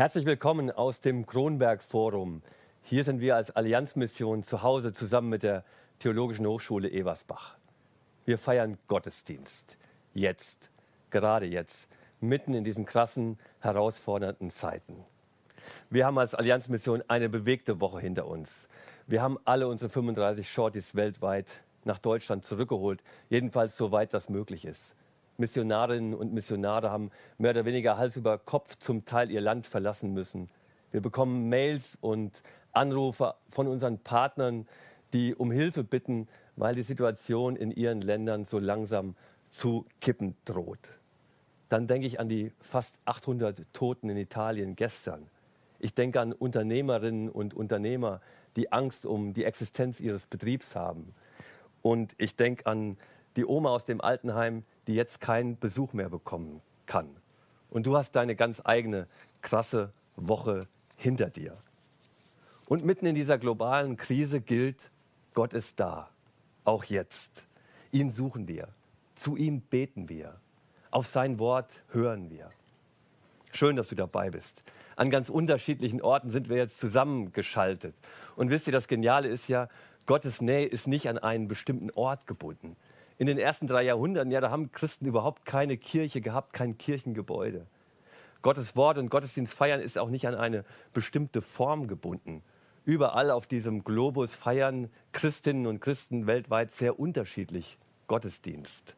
Herzlich willkommen aus dem Kronberg Forum. Hier sind wir als Allianzmission zu Hause zusammen mit der Theologischen Hochschule Eversbach. Wir feiern Gottesdienst. Jetzt, gerade jetzt, mitten in diesen krassen, herausfordernden Zeiten. Wir haben als Allianzmission eine bewegte Woche hinter uns. Wir haben alle unsere 35 Shorties weltweit nach Deutschland zurückgeholt, jedenfalls soweit das möglich ist. Missionarinnen und Missionare haben mehr oder weniger Hals über Kopf zum Teil ihr Land verlassen müssen. Wir bekommen Mails und Anrufe von unseren Partnern, die um Hilfe bitten, weil die Situation in ihren Ländern so langsam zu kippen droht. Dann denke ich an die fast 800 Toten in Italien gestern. Ich denke an Unternehmerinnen und Unternehmer, die Angst um die Existenz ihres Betriebs haben. Und ich denke an die Oma aus dem Altenheim, die jetzt keinen Besuch mehr bekommen kann. Und du hast deine ganz eigene krasse Woche hinter dir. Und mitten in dieser globalen Krise gilt, Gott ist da, auch jetzt. Ihn suchen wir, zu ihm beten wir, auf sein Wort hören wir. Schön, dass du dabei bist. An ganz unterschiedlichen Orten sind wir jetzt zusammengeschaltet. Und wisst ihr, das Geniale ist ja, Gottes Nähe ist nicht an einen bestimmten Ort gebunden. In den ersten drei Jahrhunderten, ja, da haben Christen überhaupt keine Kirche gehabt, kein Kirchengebäude. Gottes Wort und Gottesdienst feiern ist auch nicht an eine bestimmte Form gebunden. Überall auf diesem Globus feiern Christinnen und Christen weltweit sehr unterschiedlich Gottesdienst.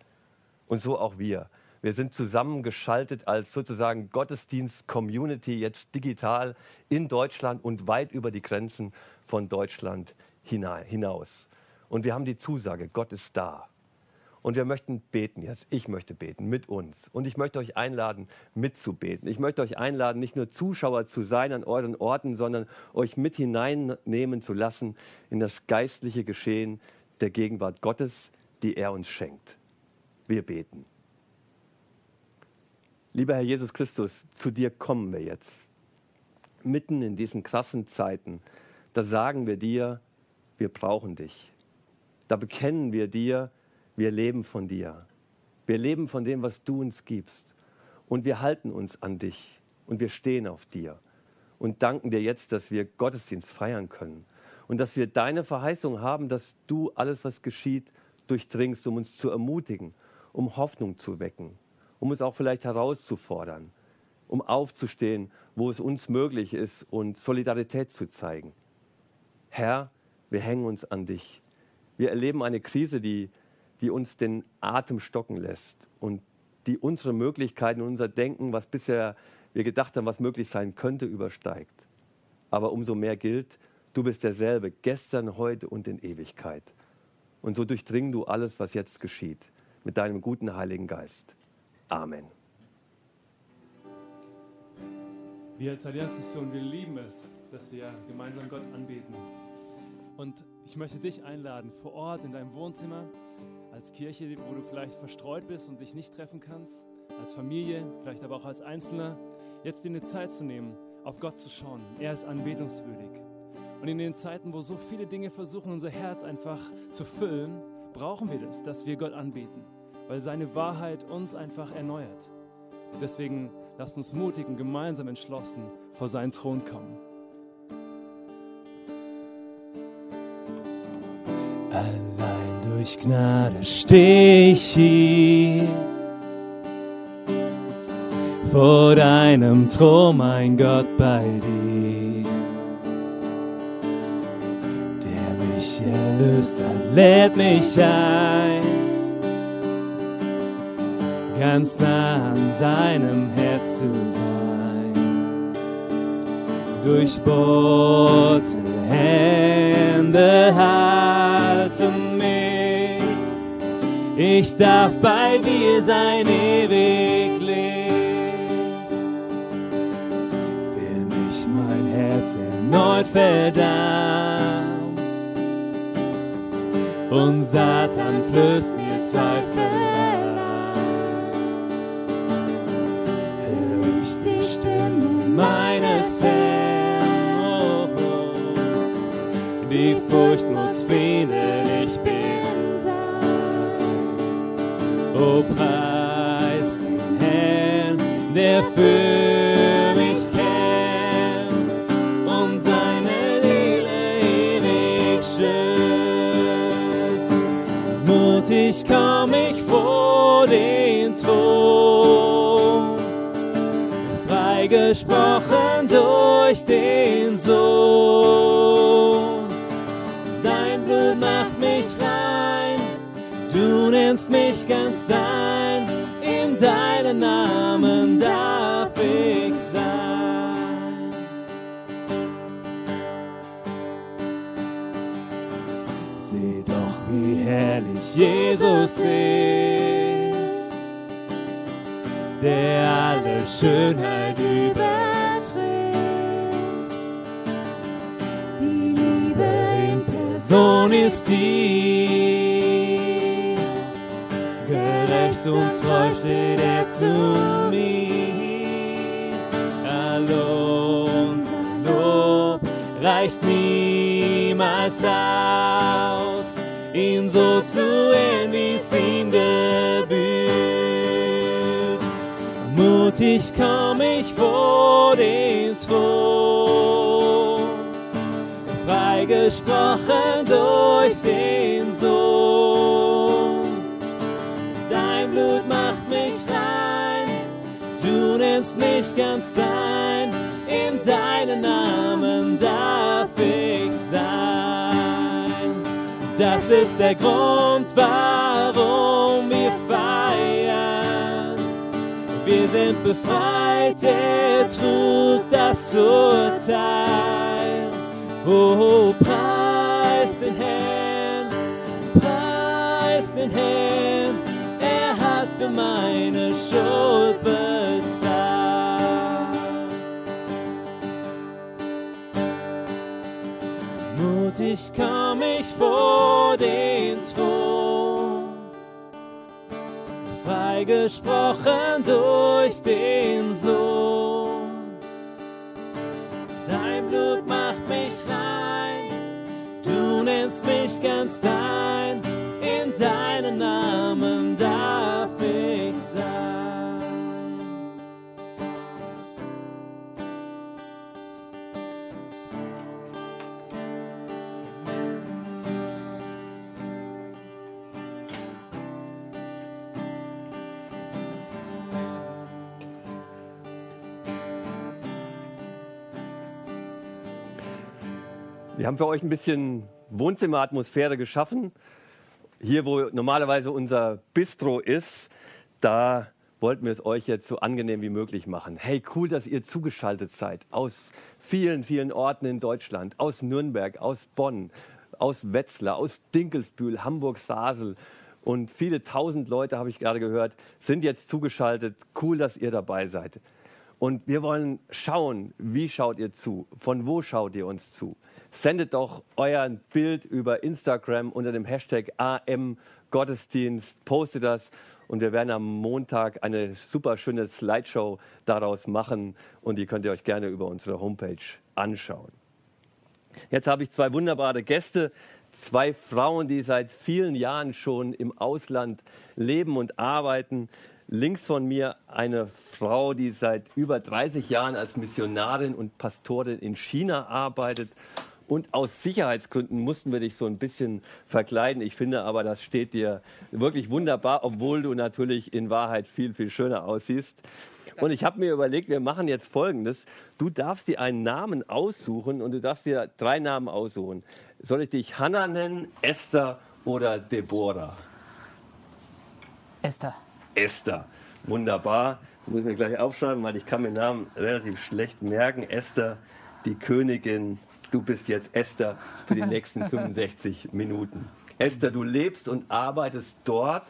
Und so auch wir. Wir sind zusammengeschaltet als sozusagen Gottesdienst-Community jetzt digital in Deutschland und weit über die Grenzen von Deutschland hinaus. Und wir haben die Zusage, Gott ist da. Und wir möchten beten jetzt. Ich möchte beten mit uns. Und ich möchte euch einladen, mitzubeten. Ich möchte euch einladen, nicht nur Zuschauer zu sein an euren Orten, sondern euch mit hineinnehmen zu lassen in das geistliche Geschehen der Gegenwart Gottes, die er uns schenkt. Wir beten. Lieber Herr Jesus Christus, zu dir kommen wir jetzt. Mitten in diesen krassen Zeiten, da sagen wir dir, wir brauchen dich. Da bekennen wir dir, wir leben von dir. Wir leben von dem, was du uns gibst. Und wir halten uns an dich und wir stehen auf dir und danken dir jetzt, dass wir Gottesdienst feiern können und dass wir deine Verheißung haben, dass du alles, was geschieht, durchdringst, um uns zu ermutigen, um Hoffnung zu wecken, um uns auch vielleicht herauszufordern, um aufzustehen, wo es uns möglich ist und Solidarität zu zeigen. Herr, wir hängen uns an dich. Wir erleben eine Krise, die die uns den Atem stocken lässt und die unsere Möglichkeiten, unser Denken, was bisher wir gedacht haben, was möglich sein könnte, übersteigt. Aber umso mehr gilt, du bist derselbe, gestern, heute und in Ewigkeit. Und so durchdring du alles, was jetzt geschieht, mit deinem guten Heiligen Geist. Amen. Wir als Allianzmission, wir lieben es, dass wir gemeinsam Gott anbeten. Und ich möchte dich einladen, vor Ort in deinem Wohnzimmer, als Kirche, wo du vielleicht verstreut bist und dich nicht treffen kannst, als Familie, vielleicht aber auch als Einzelner, jetzt dir eine Zeit zu nehmen, auf Gott zu schauen. Er ist anbetungswürdig. Und in den Zeiten, wo so viele Dinge versuchen, unser Herz einfach zu füllen, brauchen wir das, dass wir Gott anbeten, weil seine Wahrheit uns einfach erneuert. Und deswegen lasst uns mutig und gemeinsam entschlossen vor seinen Thron kommen. Allein durch Gnade steh ich hier vor deinem Thron, mein Gott, bei dir. Der mich erlöst hat, lädt mich ein, ganz nah an seinem Herz zu sein. Durchbohrte Hände halten ich darf bei dir sein ewig leben. Will mich mein Herz erneut verdammt und Satan flößt mir Zweifel ein. Hör ich die Stimme meines Herrn, oh, oh. die Furcht muss fehlen, so preist, Herrn, der für mich kämpft und seine Seele ewig schützt. Mutig komm ich vor den Thron, freigesprochen durch den Sohn. Nennst mich ganz dein, in deinen Namen darf ich sein. Seh doch, wie herrlich Jesus ist, der alle Schönheit übertrifft. Die Liebe in Person ist die, gerecht und treu steht er zu mir. Hallo, Lob reicht niemals aus, ihn so zu ehren, wie es ihm gebührt. Mutig komm ich vor den Thron, freigesprochen durch den mich ganz dein, in deinen Namen darf ich sein. Das ist der Grund, warum wir feiern. Wir sind befreit, er trug das Urteil. Oh, preis den Herrn, preis den Herrn, er hat für meine Schuld Mutig komm ich vor den Thron, freigesprochen durch den Sohn. Dein Blut macht mich rein, du nennst mich ganz dein, in deinen Namen Wir haben für euch ein bisschen Wohnzimmeratmosphäre geschaffen. Hier, wo normalerweise unser Bistro ist, da wollten wir es euch jetzt so angenehm wie möglich machen. Hey, cool, dass ihr zugeschaltet seid aus vielen, vielen Orten in Deutschland, aus Nürnberg, aus Bonn, aus Wetzlar, aus Dinkelsbühl, Hamburg, Sasel und viele tausend Leute, habe ich gerade gehört, sind jetzt zugeschaltet. Cool, dass ihr dabei seid. Und wir wollen schauen, wie schaut ihr zu? Von wo schaut ihr uns zu? Sendet doch euer Bild über Instagram unter dem Hashtag AM Gottesdienst, postet das und wir werden am Montag eine super schöne Slideshow daraus machen und die könnt ihr euch gerne über unsere Homepage anschauen. Jetzt habe ich zwei wunderbare Gäste, zwei Frauen, die seit vielen Jahren schon im Ausland leben und arbeiten. Links von mir eine Frau, die seit über 30 Jahren als Missionarin und Pastorin in China arbeitet. Und aus Sicherheitsgründen mussten wir dich so ein bisschen verkleiden. Ich finde aber, das steht dir wirklich wunderbar, obwohl du natürlich in Wahrheit viel, viel schöner aussiehst. Und ich habe mir überlegt, wir machen jetzt Folgendes. Du darfst dir einen Namen aussuchen und du darfst dir drei Namen aussuchen. Soll ich dich Hannah nennen, Esther oder Deborah? Esther. Esther. Wunderbar. Muss ich mir gleich aufschreiben, weil ich kann mir Namen relativ schlecht merken. Esther, die Königin. Du bist jetzt Esther für die nächsten 65 Minuten. Esther, du lebst und arbeitest dort,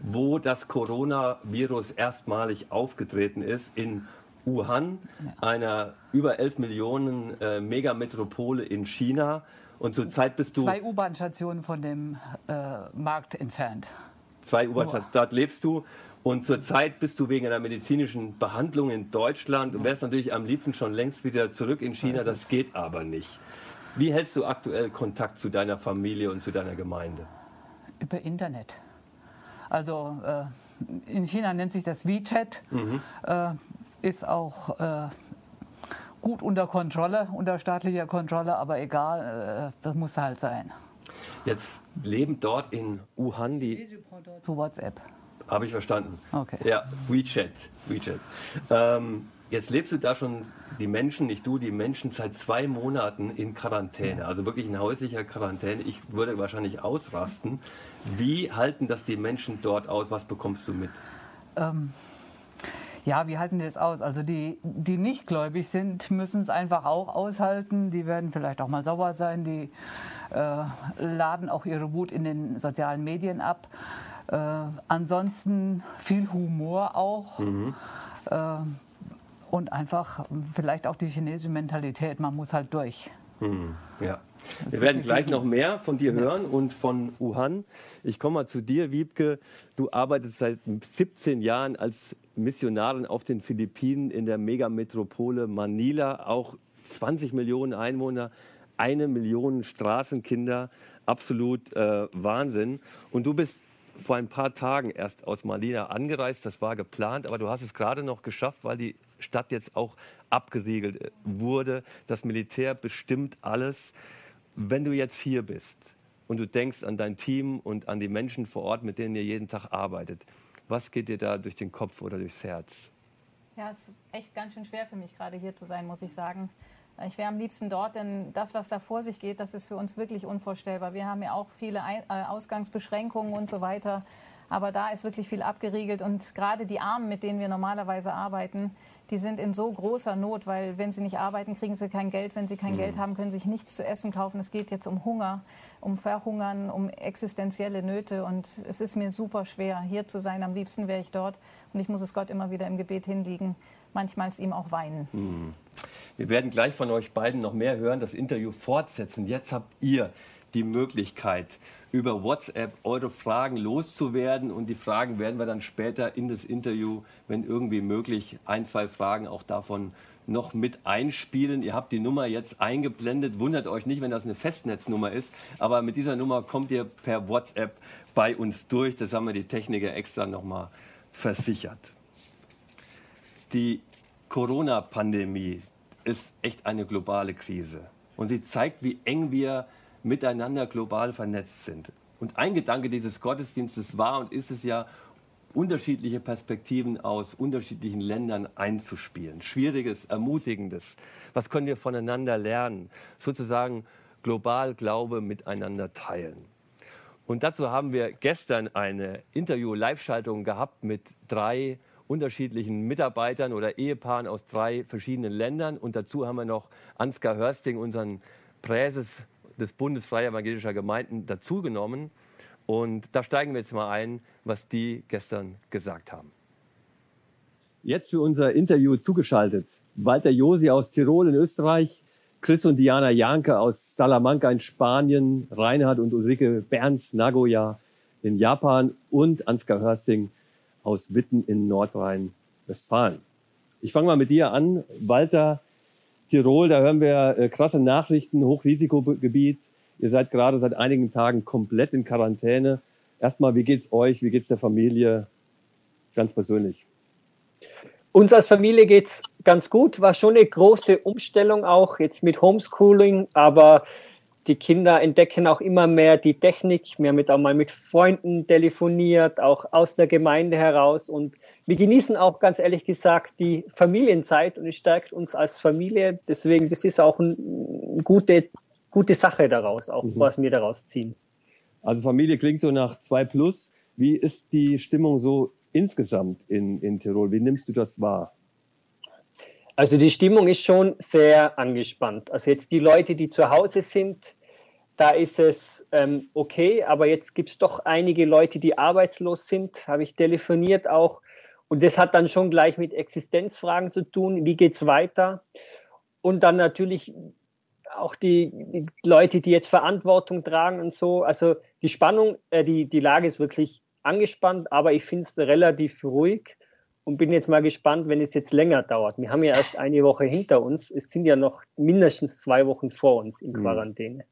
wo das Coronavirus erstmalig aufgetreten ist, in Wuhan, einer über 11 Millionen äh, Megametropole in China. Und zurzeit bist du Zwei U-Bahn-Stationen von dem äh, Markt entfernt. zwei U-Bahn, dort lebst du. Und zurzeit bist du wegen einer medizinischen Behandlung in Deutschland und wärst natürlich am liebsten schon längst wieder zurück in China. Das geht aber nicht. Wie hältst du aktuell Kontakt zu deiner Familie und zu deiner Gemeinde? Über Internet. Also äh, in China nennt sich das WeChat, äh, ist auch äh, gut unter Kontrolle, unter staatlicher Kontrolle, aber egal, äh, das muss halt sein. Jetzt leben dort in Wuhan die. Zu WhatsApp. Habe ich verstanden. Okay. Ja, WeChat. WeChat. Ähm, jetzt lebst du da schon, die Menschen, nicht du, die Menschen seit zwei Monaten in Quarantäne, also wirklich in häuslicher Quarantäne. Ich würde wahrscheinlich ausrasten. Wie halten das die Menschen dort aus? Was bekommst du mit? Ähm, ja, wie halten die das aus? Also die, die nicht gläubig sind, müssen es einfach auch aushalten. Die werden vielleicht auch mal sauer sein. Die äh, laden auch ihre Wut in den sozialen Medien ab. Äh, ansonsten viel Humor auch. Mhm. Äh, und einfach vielleicht auch die chinesische Mentalität. Man muss halt durch. Mhm. Ja. Wir werden gleich noch mehr von dir hören und von Wuhan. Ich komme mal zu dir, Wiebke. Du arbeitest seit 17 Jahren als Missionarin auf den Philippinen in der Megametropole Manila. Auch 20 Millionen Einwohner, eine Million Straßenkinder. Absolut äh, Wahnsinn. Und du bist vor ein paar Tagen erst aus Manila angereist. Das war geplant, aber du hast es gerade noch geschafft, weil die Stadt jetzt auch abgeriegelt äh, wurde. Das Militär bestimmt alles. Wenn du jetzt hier bist und du denkst an dein Team und an die Menschen vor Ort, mit denen ihr jeden Tag arbeitet, was geht dir da durch den Kopf oder durchs Herz? Ja, es ist echt ganz schön schwer für mich, gerade hier zu sein, muss ich sagen. Ich wäre am liebsten dort, denn das, was da vor sich geht, das ist für uns wirklich unvorstellbar. Wir haben ja auch viele äh, Ausgangsbeschränkungen und so weiter. Aber da ist wirklich viel abgeriegelt. Und gerade die Armen, mit denen wir normalerweise arbeiten, die sind in so großer Not, weil wenn sie nicht arbeiten, kriegen sie kein Geld. Wenn sie kein mhm. Geld haben, können sie sich nichts zu essen kaufen. Es geht jetzt um Hunger, um Verhungern, um existenzielle Nöte. Und es ist mir super schwer, hier zu sein. Am liebsten wäre ich dort. Und ich muss es Gott immer wieder im Gebet hinlegen. Manchmal es ihm auch weinen. Mhm. Wir werden gleich von euch beiden noch mehr hören, das Interview fortsetzen. Jetzt habt ihr die Möglichkeit, über WhatsApp eure Fragen loszuwerden. Und die Fragen werden wir dann später in das Interview, wenn irgendwie möglich, ein, zwei Fragen auch davon noch mit einspielen. Ihr habt die Nummer jetzt eingeblendet. Wundert euch nicht, wenn das eine Festnetznummer ist. Aber mit dieser Nummer kommt ihr per WhatsApp bei uns durch. Das haben wir die Techniker extra nochmal versichert. Die Corona-Pandemie ist echt eine globale Krise. Und sie zeigt, wie eng wir miteinander global vernetzt sind. Und ein Gedanke dieses Gottesdienstes war und ist es ja, unterschiedliche Perspektiven aus unterschiedlichen Ländern einzuspielen. Schwieriges, Ermutigendes. Was können wir voneinander lernen? Sozusagen global Glaube miteinander teilen. Und dazu haben wir gestern eine Interview-Live-Schaltung gehabt mit drei unterschiedlichen Mitarbeitern oder Ehepaaren aus drei verschiedenen Ländern. Und dazu haben wir noch Ansgar Hörsting, unseren Präses des Bundes Freier Evangelischer Gemeinden dazugenommen. Und da steigen wir jetzt mal ein, was die gestern gesagt haben. Jetzt für unser Interview zugeschaltet Walter Josi aus Tirol in Österreich, Chris und Diana Janke aus Salamanca in Spanien, Reinhard und Ulrike Berns Nagoya in Japan und Ansgar Hörsting aus Witten in Nordrhein-Westfalen. Ich fange mal mit dir an. Walter, Tirol, da hören wir äh, krasse Nachrichten, Hochrisikogebiet. Ihr seid gerade seit einigen Tagen komplett in Quarantäne. Erstmal, wie geht's euch? Wie geht's der Familie? Ganz persönlich. Uns als Familie geht's ganz gut. War schon eine große Umstellung auch jetzt mit Homeschooling, aber die Kinder entdecken auch immer mehr die Technik. Wir haben jetzt auch mal mit Freunden telefoniert, auch aus der Gemeinde heraus. Und wir genießen auch ganz ehrlich gesagt die Familienzeit und es stärkt uns als Familie. Deswegen, das ist auch eine gute, gute Sache daraus, auch mhm. was wir daraus ziehen. Also Familie klingt so nach zwei plus. Wie ist die Stimmung so insgesamt in, in Tirol? Wie nimmst du das wahr? Also die Stimmung ist schon sehr angespannt. Also jetzt die Leute, die zu Hause sind, da ist es ähm, okay, aber jetzt gibt es doch einige Leute, die arbeitslos sind, habe ich telefoniert auch. Und das hat dann schon gleich mit Existenzfragen zu tun. Wie geht es weiter? Und dann natürlich auch die, die, Leute, die jetzt Verantwortung tragen und so. Also die Spannung, äh, die, die Lage ist wirklich angespannt, aber ich finde es relativ ruhig und bin jetzt mal gespannt, wenn es jetzt länger dauert. Wir haben ja erst eine Woche hinter uns. Es sind ja noch mindestens zwei Wochen vor uns in mhm. Quarantäne.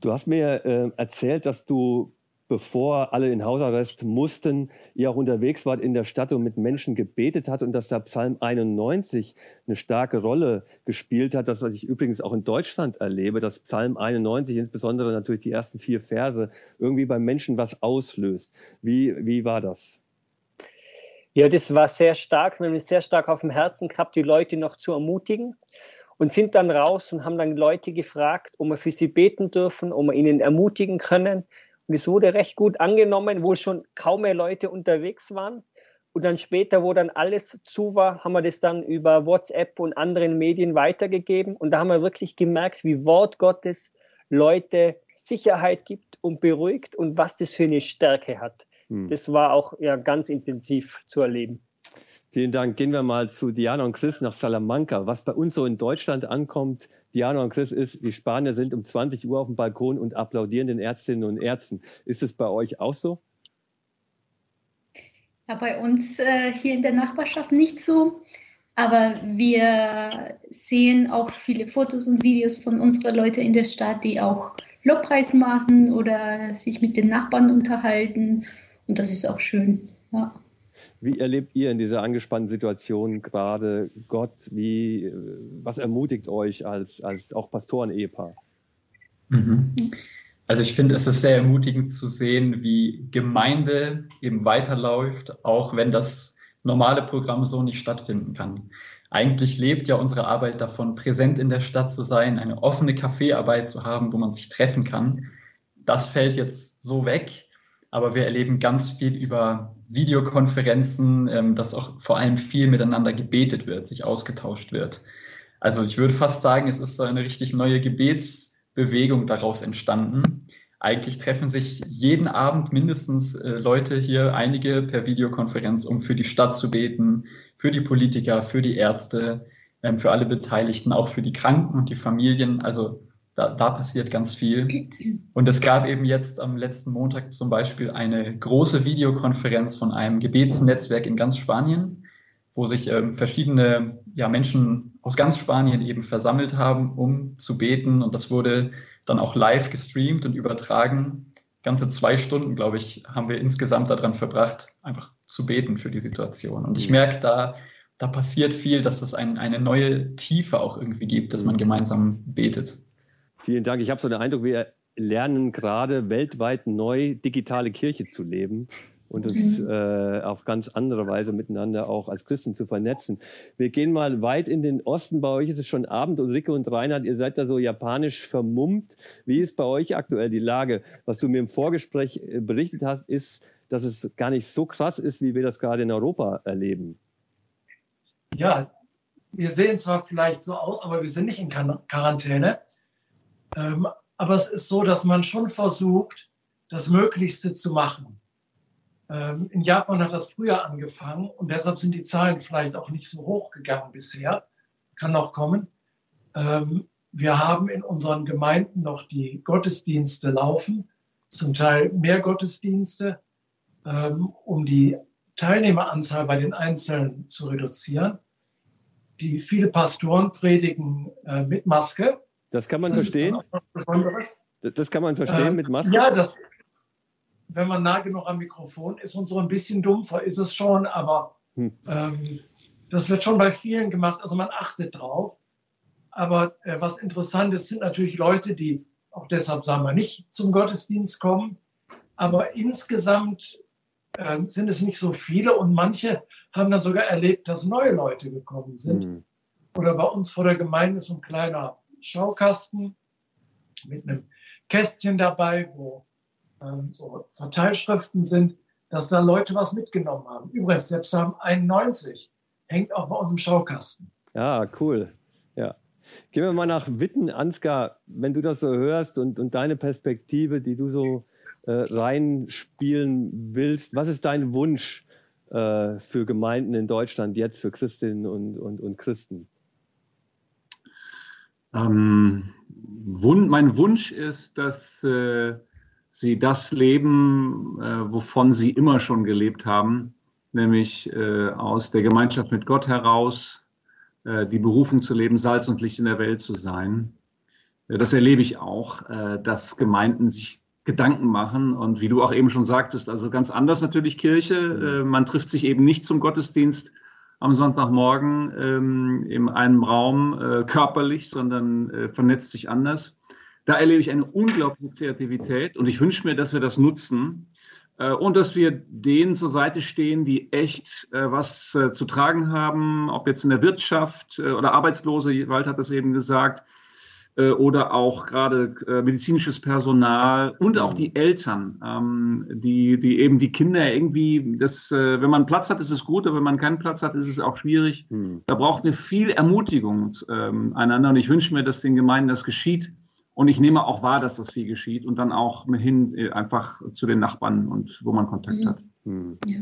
Du hast mir äh, erzählt, dass du bevor alle in Hausarrest mussten, ihr auch unterwegs wart in der Stadt und mit Menschen gebetet hat und dass da Psalm 91 eine starke Rolle gespielt hat. Das, was ich übrigens auch in Deutschland erlebe, dass Psalm 91, insbesondere natürlich die ersten vier Verse, irgendwie beim Menschen was auslöst. Wie, wie war das? Ja, das war sehr stark. Wir haben es sehr stark auf dem Herzen gehabt, die Leute noch zu ermutigen und sind dann raus und haben dann Leute gefragt, ob wir für sie beten dürfen, ob wir ihnen ermutigen können, und es wurde recht gut angenommen, wo schon kaum mehr Leute unterwegs waren. Und dann später, wo dann alles zu war, haben wir das dann über WhatsApp und anderen Medien weitergegeben. Und da haben wir wirklich gemerkt, wie Wort Gottes Leute Sicherheit gibt und beruhigt und was das für eine Stärke hat. Hm. Das war auch ja, ganz intensiv zu erleben. Vielen Dank. Gehen wir mal zu Diana und Chris nach Salamanca. Was bei uns so in Deutschland ankommt, Diana und Chris, ist, die Spanier sind um 20 Uhr auf dem Balkon und applaudieren den Ärztinnen und Ärzten. Ist es bei euch auch so? Ja, bei uns äh, hier in der Nachbarschaft nicht so. Aber wir sehen auch viele Fotos und Videos von unseren Leuten in der Stadt, die auch Lobpreis machen oder sich mit den Nachbarn unterhalten. Und das ist auch schön. Ja. Wie erlebt ihr in dieser angespannten Situation gerade Gott? Wie, äh, was ermutigt euch als, als auch Pastoren-Ehepaar? Mhm. Also ich finde, es ist sehr ermutigend zu sehen, wie Gemeinde eben weiterläuft, auch wenn das normale Programm so nicht stattfinden kann. Eigentlich lebt ja unsere Arbeit davon, präsent in der Stadt zu sein, eine offene Kaffeearbeit zu haben, wo man sich treffen kann. Das fällt jetzt so weg, aber wir erleben ganz viel über Videokonferenzen, ähm, dass auch vor allem viel miteinander gebetet wird, sich ausgetauscht wird. Also ich würde fast sagen, es ist so eine richtig neue Gebetsbewegung daraus entstanden. Eigentlich treffen sich jeden Abend mindestens äh, Leute hier, einige per Videokonferenz, um für die Stadt zu beten, für die Politiker, für die Ärzte, ähm, für alle Beteiligten, auch für die Kranken und die Familien. Also da, da passiert ganz viel. Und es gab eben jetzt am letzten Montag zum Beispiel eine große Videokonferenz von einem Gebetsnetzwerk in ganz Spanien, wo sich ähm, verschiedene ja, Menschen aus ganz Spanien eben versammelt haben, um zu beten. Und das wurde dann auch live gestreamt und übertragen. Ganze zwei Stunden, glaube ich, haben wir insgesamt daran verbracht, einfach zu beten für die Situation. Und ich merke, da, da passiert viel, dass es ein, eine neue Tiefe auch irgendwie gibt, dass man gemeinsam betet. Vielen Dank. Ich habe so den Eindruck, wir lernen gerade weltweit neu digitale Kirche zu leben und uns mhm. äh, auf ganz andere Weise miteinander auch als Christen zu vernetzen. Wir gehen mal weit in den Osten. Bei euch ist es schon Abend. Ulrike und Reinhard, ihr seid da so japanisch vermummt. Wie ist bei euch aktuell die Lage? Was du mir im Vorgespräch äh, berichtet hast, ist, dass es gar nicht so krass ist, wie wir das gerade in Europa erleben. Ja, wir sehen zwar vielleicht so aus, aber wir sind nicht in Quarantäne. Ähm, aber es ist so, dass man schon versucht, das Möglichste zu machen. Ähm, in Japan hat das früher angefangen und deshalb sind die Zahlen vielleicht auch nicht so hoch gegangen bisher. Kann noch kommen. Ähm, wir haben in unseren Gemeinden noch die Gottesdienste laufen, zum Teil mehr Gottesdienste, ähm, um die Teilnehmeranzahl bei den Einzelnen zu reduzieren. Die viele Pastoren predigen äh, mit Maske, das kann man das verstehen. Das kann man verstehen ähm, mit Maske. Ja, das, wenn man nah genug am Mikrofon ist und so ein bisschen dumpfer ist es schon, aber hm. ähm, das wird schon bei vielen gemacht. Also man achtet drauf. Aber äh, was interessant ist, sind natürlich Leute, die auch deshalb, sagen wir, nicht zum Gottesdienst kommen. Aber insgesamt äh, sind es nicht so viele und manche haben dann sogar erlebt, dass neue Leute gekommen sind. Hm. Oder bei uns vor der Gemeinde ist so ein kleiner Schaukasten mit einem Kästchen dabei, wo ähm, so Verteilschriften sind, dass da Leute was mitgenommen haben. Übrigens, der Psalm 91 hängt auch bei uns im Schaukasten. Ja, cool. Ja. Gehen wir mal nach Witten, Ansgar, wenn du das so hörst und, und deine Perspektive, die du so äh, reinspielen willst. Was ist dein Wunsch äh, für Gemeinden in Deutschland jetzt, für Christinnen und, und, und Christen? Ähm, Wun mein Wunsch ist, dass äh, sie das leben, äh, wovon sie immer schon gelebt haben, nämlich äh, aus der Gemeinschaft mit Gott heraus, äh, die Berufung zu leben, Salz und Licht in der Welt zu sein. Äh, das erlebe ich auch, äh, dass Gemeinden sich Gedanken machen. Und wie du auch eben schon sagtest, also ganz anders natürlich Kirche. Mhm. Man trifft sich eben nicht zum Gottesdienst am Sonntagmorgen ähm, in einem Raum äh, körperlich, sondern äh, vernetzt sich anders. Da erlebe ich eine unglaubliche Kreativität und ich wünsche mir, dass wir das nutzen äh, und dass wir denen zur Seite stehen, die echt äh, was äh, zu tragen haben, ob jetzt in der Wirtschaft äh, oder Arbeitslose, Wald hat das eben gesagt, äh, oder auch gerade äh, medizinisches Personal und auch die Eltern, ähm, die, die eben die Kinder irgendwie, das, äh, wenn man Platz hat, ist es gut, aber wenn man keinen Platz hat, ist es auch schwierig. Mhm. Da braucht eine viel Ermutigung ähm, einander und ich wünsche mir, dass den Gemeinden das geschieht. Und ich nehme auch wahr, dass das viel geschieht und dann auch hin einfach zu den Nachbarn und wo man Kontakt mhm. hat. Mhm. Ja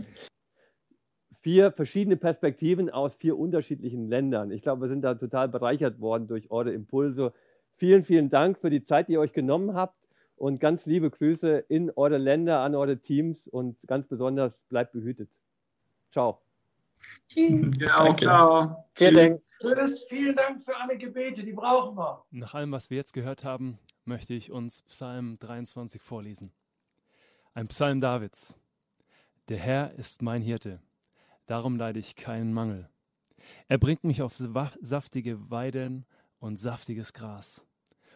vier verschiedene Perspektiven aus vier unterschiedlichen Ländern. Ich glaube, wir sind da total bereichert worden durch eure Impulse Vielen, vielen Dank für die Zeit, die ihr euch genommen habt und ganz liebe Grüße in eure Länder, an eure Teams und ganz besonders bleibt behütet. Ciao. Tschüss. Ja, auch, ciao. Tschüss. Tschüss. Vielen Dank für alle Gebete, die brauchen wir. Nach allem, was wir jetzt gehört haben, möchte ich uns Psalm 23 vorlesen. Ein Psalm Davids. Der Herr ist mein Hirte, darum leide ich keinen Mangel. Er bringt mich auf saftige Weiden und saftiges Gras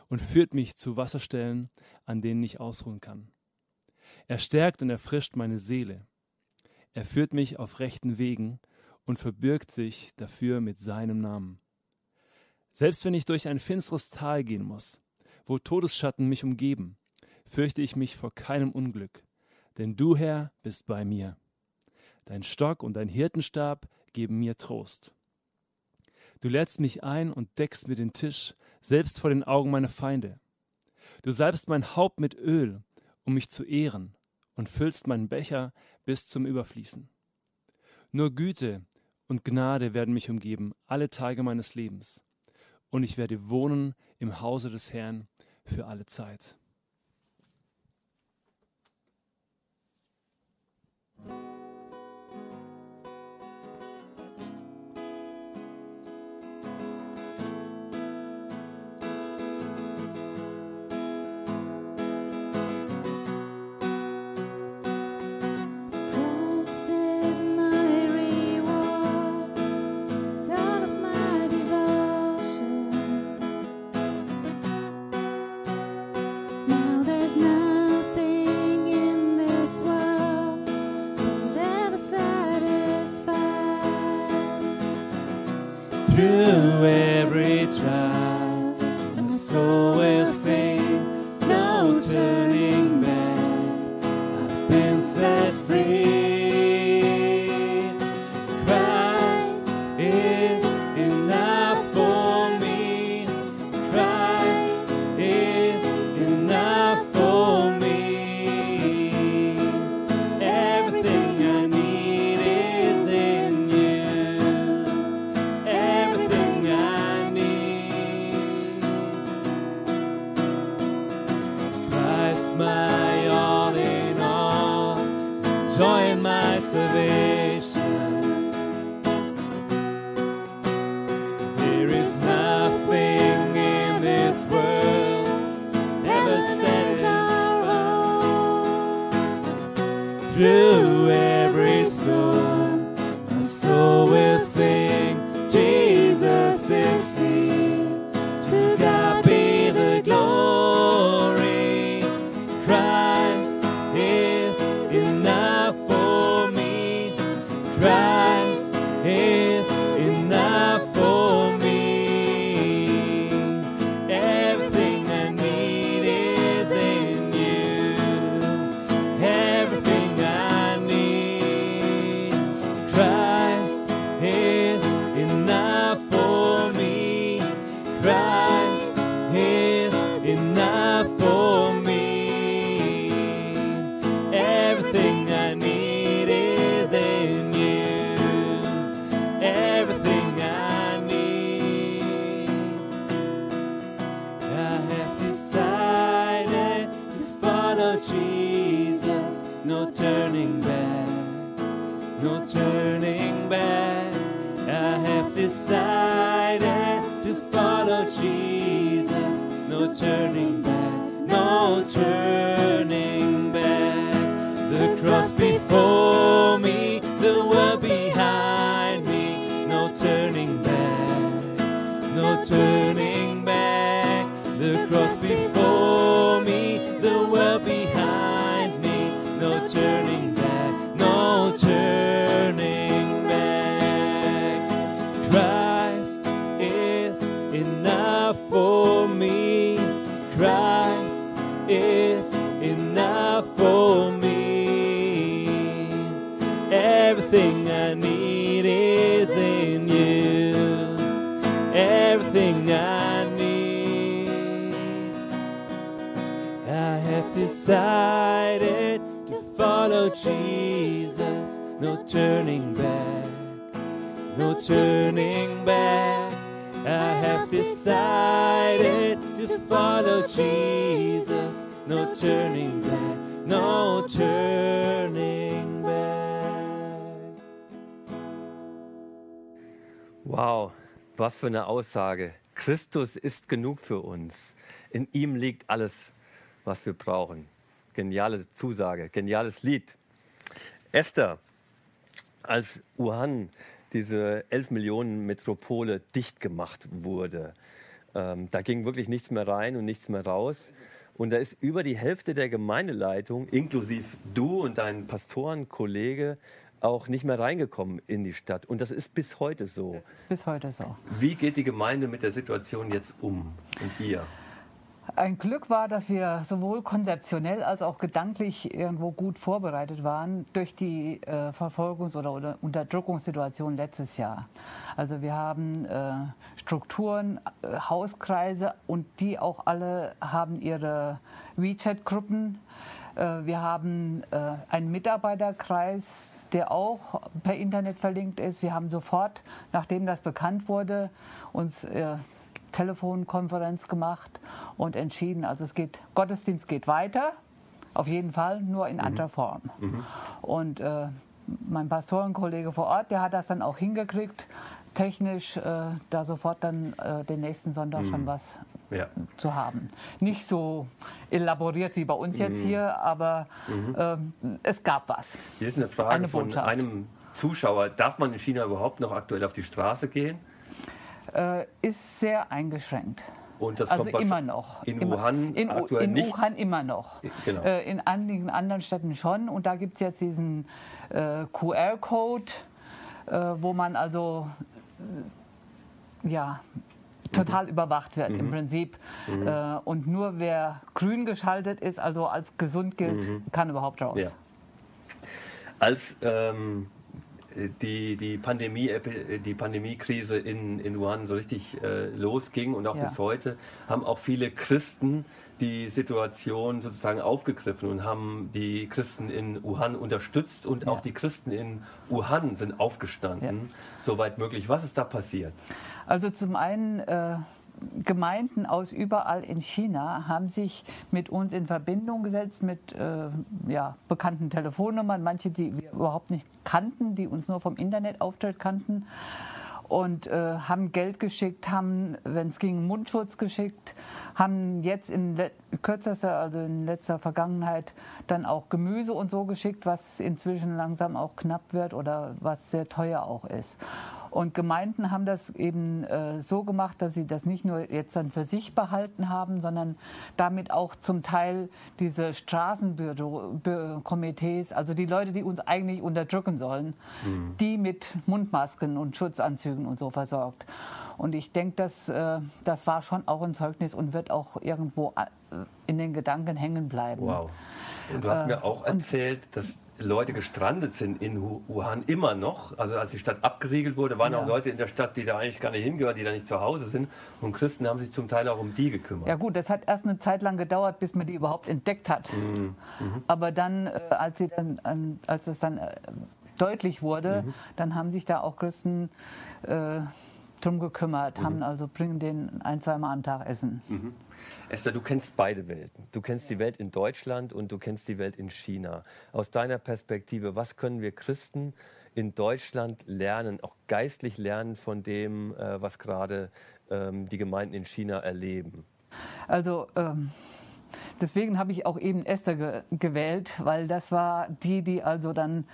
und führt mich zu Wasserstellen, an denen ich ausruhen kann. Er stärkt und erfrischt meine Seele. Er führt mich auf rechten Wegen und verbirgt sich dafür mit seinem Namen. Selbst wenn ich durch ein finsteres Tal gehen muss, wo Todesschatten mich umgeben, fürchte ich mich vor keinem Unglück, denn du, Herr, bist bei mir. Dein Stock und dein Hirtenstab geben mir Trost. Du lädst mich ein und deckst mir den Tisch, selbst vor den Augen meiner Feinde. Du salbst mein Haupt mit Öl, um mich zu ehren, und füllst meinen Becher bis zum Überfließen. Nur Güte und Gnade werden mich umgeben alle Tage meines Lebens, und ich werde wohnen im Hause des Herrn für alle Zeit. Back. I have decided to follow Jesus. No turning back. No turning back. Wow, was für eine Aussage. Christus ist genug für uns. In ihm liegt alles, was wir brauchen. Geniale Zusage, geniales Lied. Esther, als Wuhan, diese 11 Millionen Metropole, dicht gemacht wurde, ähm, da ging wirklich nichts mehr rein und nichts mehr raus. Und da ist über die Hälfte der Gemeindeleitung, inklusive du und dein Pastorenkollege, auch nicht mehr reingekommen in die Stadt. Und das ist bis heute so. Das ist bis heute so. Wie geht die Gemeinde mit der Situation jetzt um und ihr? Ein Glück war, dass wir sowohl konzeptionell als auch gedanklich irgendwo gut vorbereitet waren durch die äh, Verfolgungs- oder, oder Unterdrückungssituation letztes Jahr. Also wir haben äh, Strukturen, äh, Hauskreise und die auch alle haben ihre WeChat-Gruppen. Äh, wir haben äh, einen Mitarbeiterkreis, der auch per Internet verlinkt ist. Wir haben sofort, nachdem das bekannt wurde, uns äh, Telefonkonferenz gemacht und entschieden, also es geht, Gottesdienst geht weiter, auf jeden Fall, nur in anderer Form. Und äh, mein Pastorenkollege vor Ort, der hat das dann auch hingekriegt, technisch äh, da sofort dann äh, den nächsten Sonntag schon was Ja. zu haben. Nicht so elaboriert wie bei uns jetzt hier, aber ähm, es gab was. Hier ist eine Frage Eine von einem Zuschauer. Darf man in China überhaupt noch aktuell auf die Straße gehen? Äh, ist sehr eingeschränkt. Und das also kommt immer noch. in immer. Wuhan in, aktuell in nicht? Wuhan immer noch. Genau. Äh, in einigen anderen Städten schon. Und da gibt es jetzt diesen äh, QR-Code, äh, wo man also äh, ja, total Mhm. überwacht wird im Prinzip. Äh, und nur wer grün geschaltet ist, also als gesund gilt, kann überhaupt raus. Mhm. Ja. Als ähm, die, die, Pandemie, die Pandemiekrise in, in Wuhan so richtig äh, losging und auch Ja. bis heute, haben auch viele Christen die Situation sozusagen aufgegriffen und haben die Christen in Wuhan unterstützt und Ja. auch die Christen in Wuhan sind aufgestanden, soweit möglich. Was ist da passiert? Also zum einen äh, Gemeinden aus überall in China haben sich mit uns in Verbindung gesetzt mit äh, ja, bekannten Telefonnummern, manche, die wir überhaupt nicht kannten, die uns nur vom Internetauftritt kannten und äh, haben Geld geschickt, haben, wenn es ging, Mundschutz geschickt, haben jetzt in kürzester, also in letzter Vergangenheit dann auch Gemüse und so geschickt, was inzwischen langsam auch knapp wird oder was sehr teuer auch ist. Und Gemeinden haben das eben äh, so gemacht, dass sie das nicht nur jetzt dann für sich behalten haben, sondern damit auch zum Teil diese Straßenkomitees, also die Leute, die uns eigentlich unterdrücken sollen, die mit Mundmasken und Schutzanzügen und so versorgt. Und ich denke, das, äh, das war schon auch ein Zeugnis und wird auch irgendwo äh, in den Gedanken hängen bleiben. Wow. Und du hast Äh, mir auch erzählt, dass Leute gestrandet sind in Wu- Wuhan immer noch. Also als die Stadt abgeriegelt wurde, waren Ja. auch Leute in der Stadt, die da eigentlich gar nicht hingehören, die da nicht zu Hause sind. Und Christen haben sich zum Teil auch um die gekümmert. Ja gut, das hat erst eine Zeit lang gedauert, bis man die überhaupt entdeckt hat. Mhm. Aber dann, äh, als, sie dann an, als es dann äh, deutlich wurde, Mhm. dann haben sich da auch Christen äh, drum gekümmert, Mhm. haben also bringen den ein, zweimal am Tag Essen. Esther, du kennst beide Welten. Du kennst die Welt in Deutschland und du kennst die Welt in China. Aus deiner Perspektive, was können wir Christen in Deutschland lernen, auch geistlich lernen von dem, äh, was gerade ähm, die Gemeinden in China erleben? Also ähm, deswegen habe ich auch eben Esther ge gewählt, weil das war die, die also dann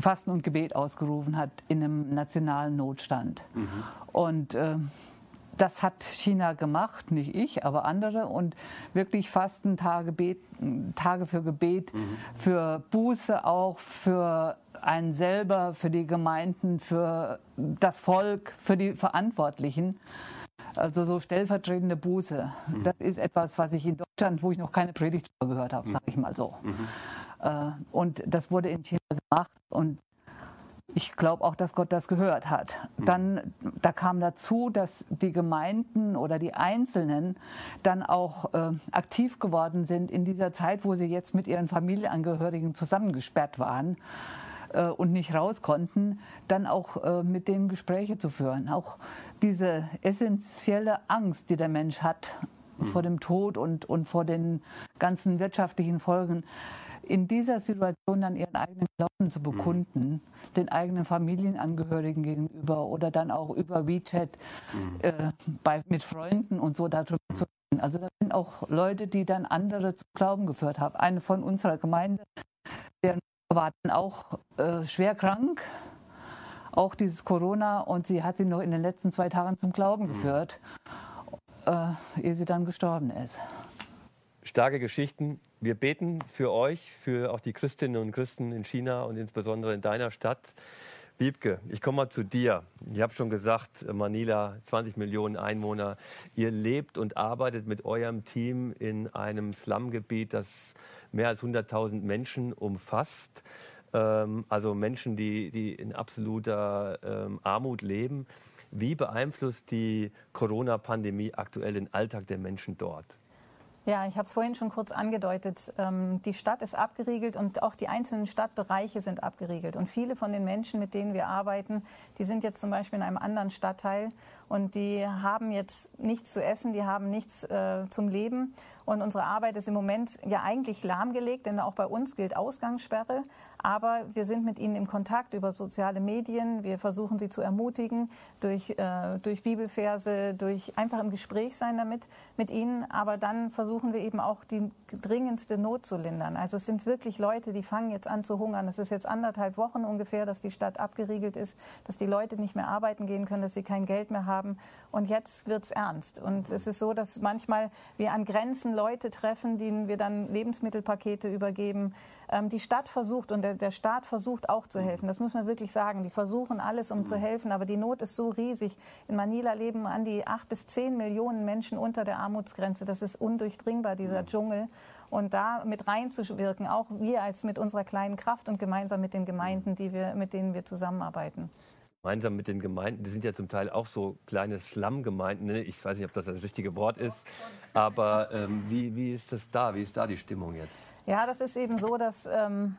Fasten und Gebet ausgerufen hat in einem nationalen Notstand. Mhm. Und äh, das hat China gemacht, nicht ich, aber andere. Und wirklich Fasten, Tage, Bet, Tage für Gebet, mhm. für Buße auch, für einen selber, für die Gemeinden, für das Volk, für die Verantwortlichen. Also so stellvertretende Buße. Mhm. Das ist etwas, was ich in Deutschland, wo ich noch keine Predigt gehört habe, sage ich mal so. Mhm. Äh, und das wurde in China gemacht und ich glaube auch, dass Gott das gehört hat. Mhm. Dann, da kam dazu, dass die Gemeinden oder die Einzelnen dann auch äh, aktiv geworden sind in dieser Zeit, wo sie jetzt mit ihren Familienangehörigen zusammengesperrt waren äh, und nicht raus konnten, dann auch äh, mit denen Gespräche zu führen. Auch diese essentielle Angst, die der Mensch hat mhm. vor dem Tod und, und vor den ganzen wirtschaftlichen Folgen, in dieser Situation dann ihren eigenen Glauben zu bekunden, mhm. den eigenen Familienangehörigen gegenüber oder dann auch über WeChat mhm. äh, bei, mit Freunden und so darüber mhm. zu reden. Also das sind auch Leute, die dann andere zu Glauben geführt haben. Eine von unserer Gemeinde, der war dann auch äh, schwer krank, auch dieses Corona, und sie hat sie noch in den letzten zwei Tagen zum Glauben mhm. geführt, äh, ehe sie dann gestorben ist. Starke Geschichten. Wir beten für euch, für auch die Christinnen und Christen in China und insbesondere in deiner Stadt. Wiebke, ich komme mal zu dir. Ich habe schon gesagt, Manila, 20 Millionen Einwohner. Ihr lebt und arbeitet mit eurem Team in einem Slumgebiet, das mehr als 100.000 Menschen umfasst. Ähm, also Menschen, die, die in absoluter ähm, Armut leben. Wie beeinflusst die Corona-Pandemie aktuell den Alltag der Menschen dort? Ja, ich habe es vorhin schon kurz angedeutet. Ähm, die Stadt ist abgeriegelt und auch die einzelnen Stadtbereiche sind abgeriegelt. Und viele von den Menschen, mit denen wir arbeiten, die sind jetzt zum Beispiel in einem anderen Stadtteil und die haben jetzt nichts zu essen, die haben nichts äh, zum Leben. Und unsere Arbeit ist im Moment ja eigentlich lahmgelegt, denn auch bei uns gilt Ausgangssperre. Aber wir sind mit ihnen im Kontakt über soziale Medien. Wir versuchen sie zu ermutigen durch, äh, durch Bibelverse, durch einfach im Gespräch sein damit mit ihnen. Aber dann versuchen wir eben auch die dringendste Not zu lindern. Also es sind wirklich Leute, die fangen jetzt an zu hungern. Es ist jetzt anderthalb Wochen ungefähr, dass die Stadt abgeriegelt ist, dass die Leute nicht mehr arbeiten gehen können, dass sie kein Geld mehr haben. Und jetzt wird es ernst. Und es ist so, dass manchmal wir an Grenzen Leute treffen, denen wir dann Lebensmittelpakete übergeben. Ähm, die Stadt versucht und der, der, Staat versucht auch zu helfen. Das muss man wirklich sagen. Die versuchen alles, um zu helfen, aber die Not ist so riesig. In Manila leben an die acht bis zehn Millionen Menschen unter der Armutsgrenze. Das ist undurchdringbar, dieser Dschungel. Und da mit reinzuwirken, auch wir als mit unserer kleinen Kraft und gemeinsam mit den Gemeinden, die wir, mit denen wir zusammenarbeiten gemeinsam mit den Gemeinden, die sind ja zum Teil auch so kleine Slum-Gemeinden, ne? ich weiß nicht, ob das das richtige Wort ist, aber ähm, wie, wie ist das da, wie ist da die Stimmung jetzt? Ja, das ist eben so, dass ähm,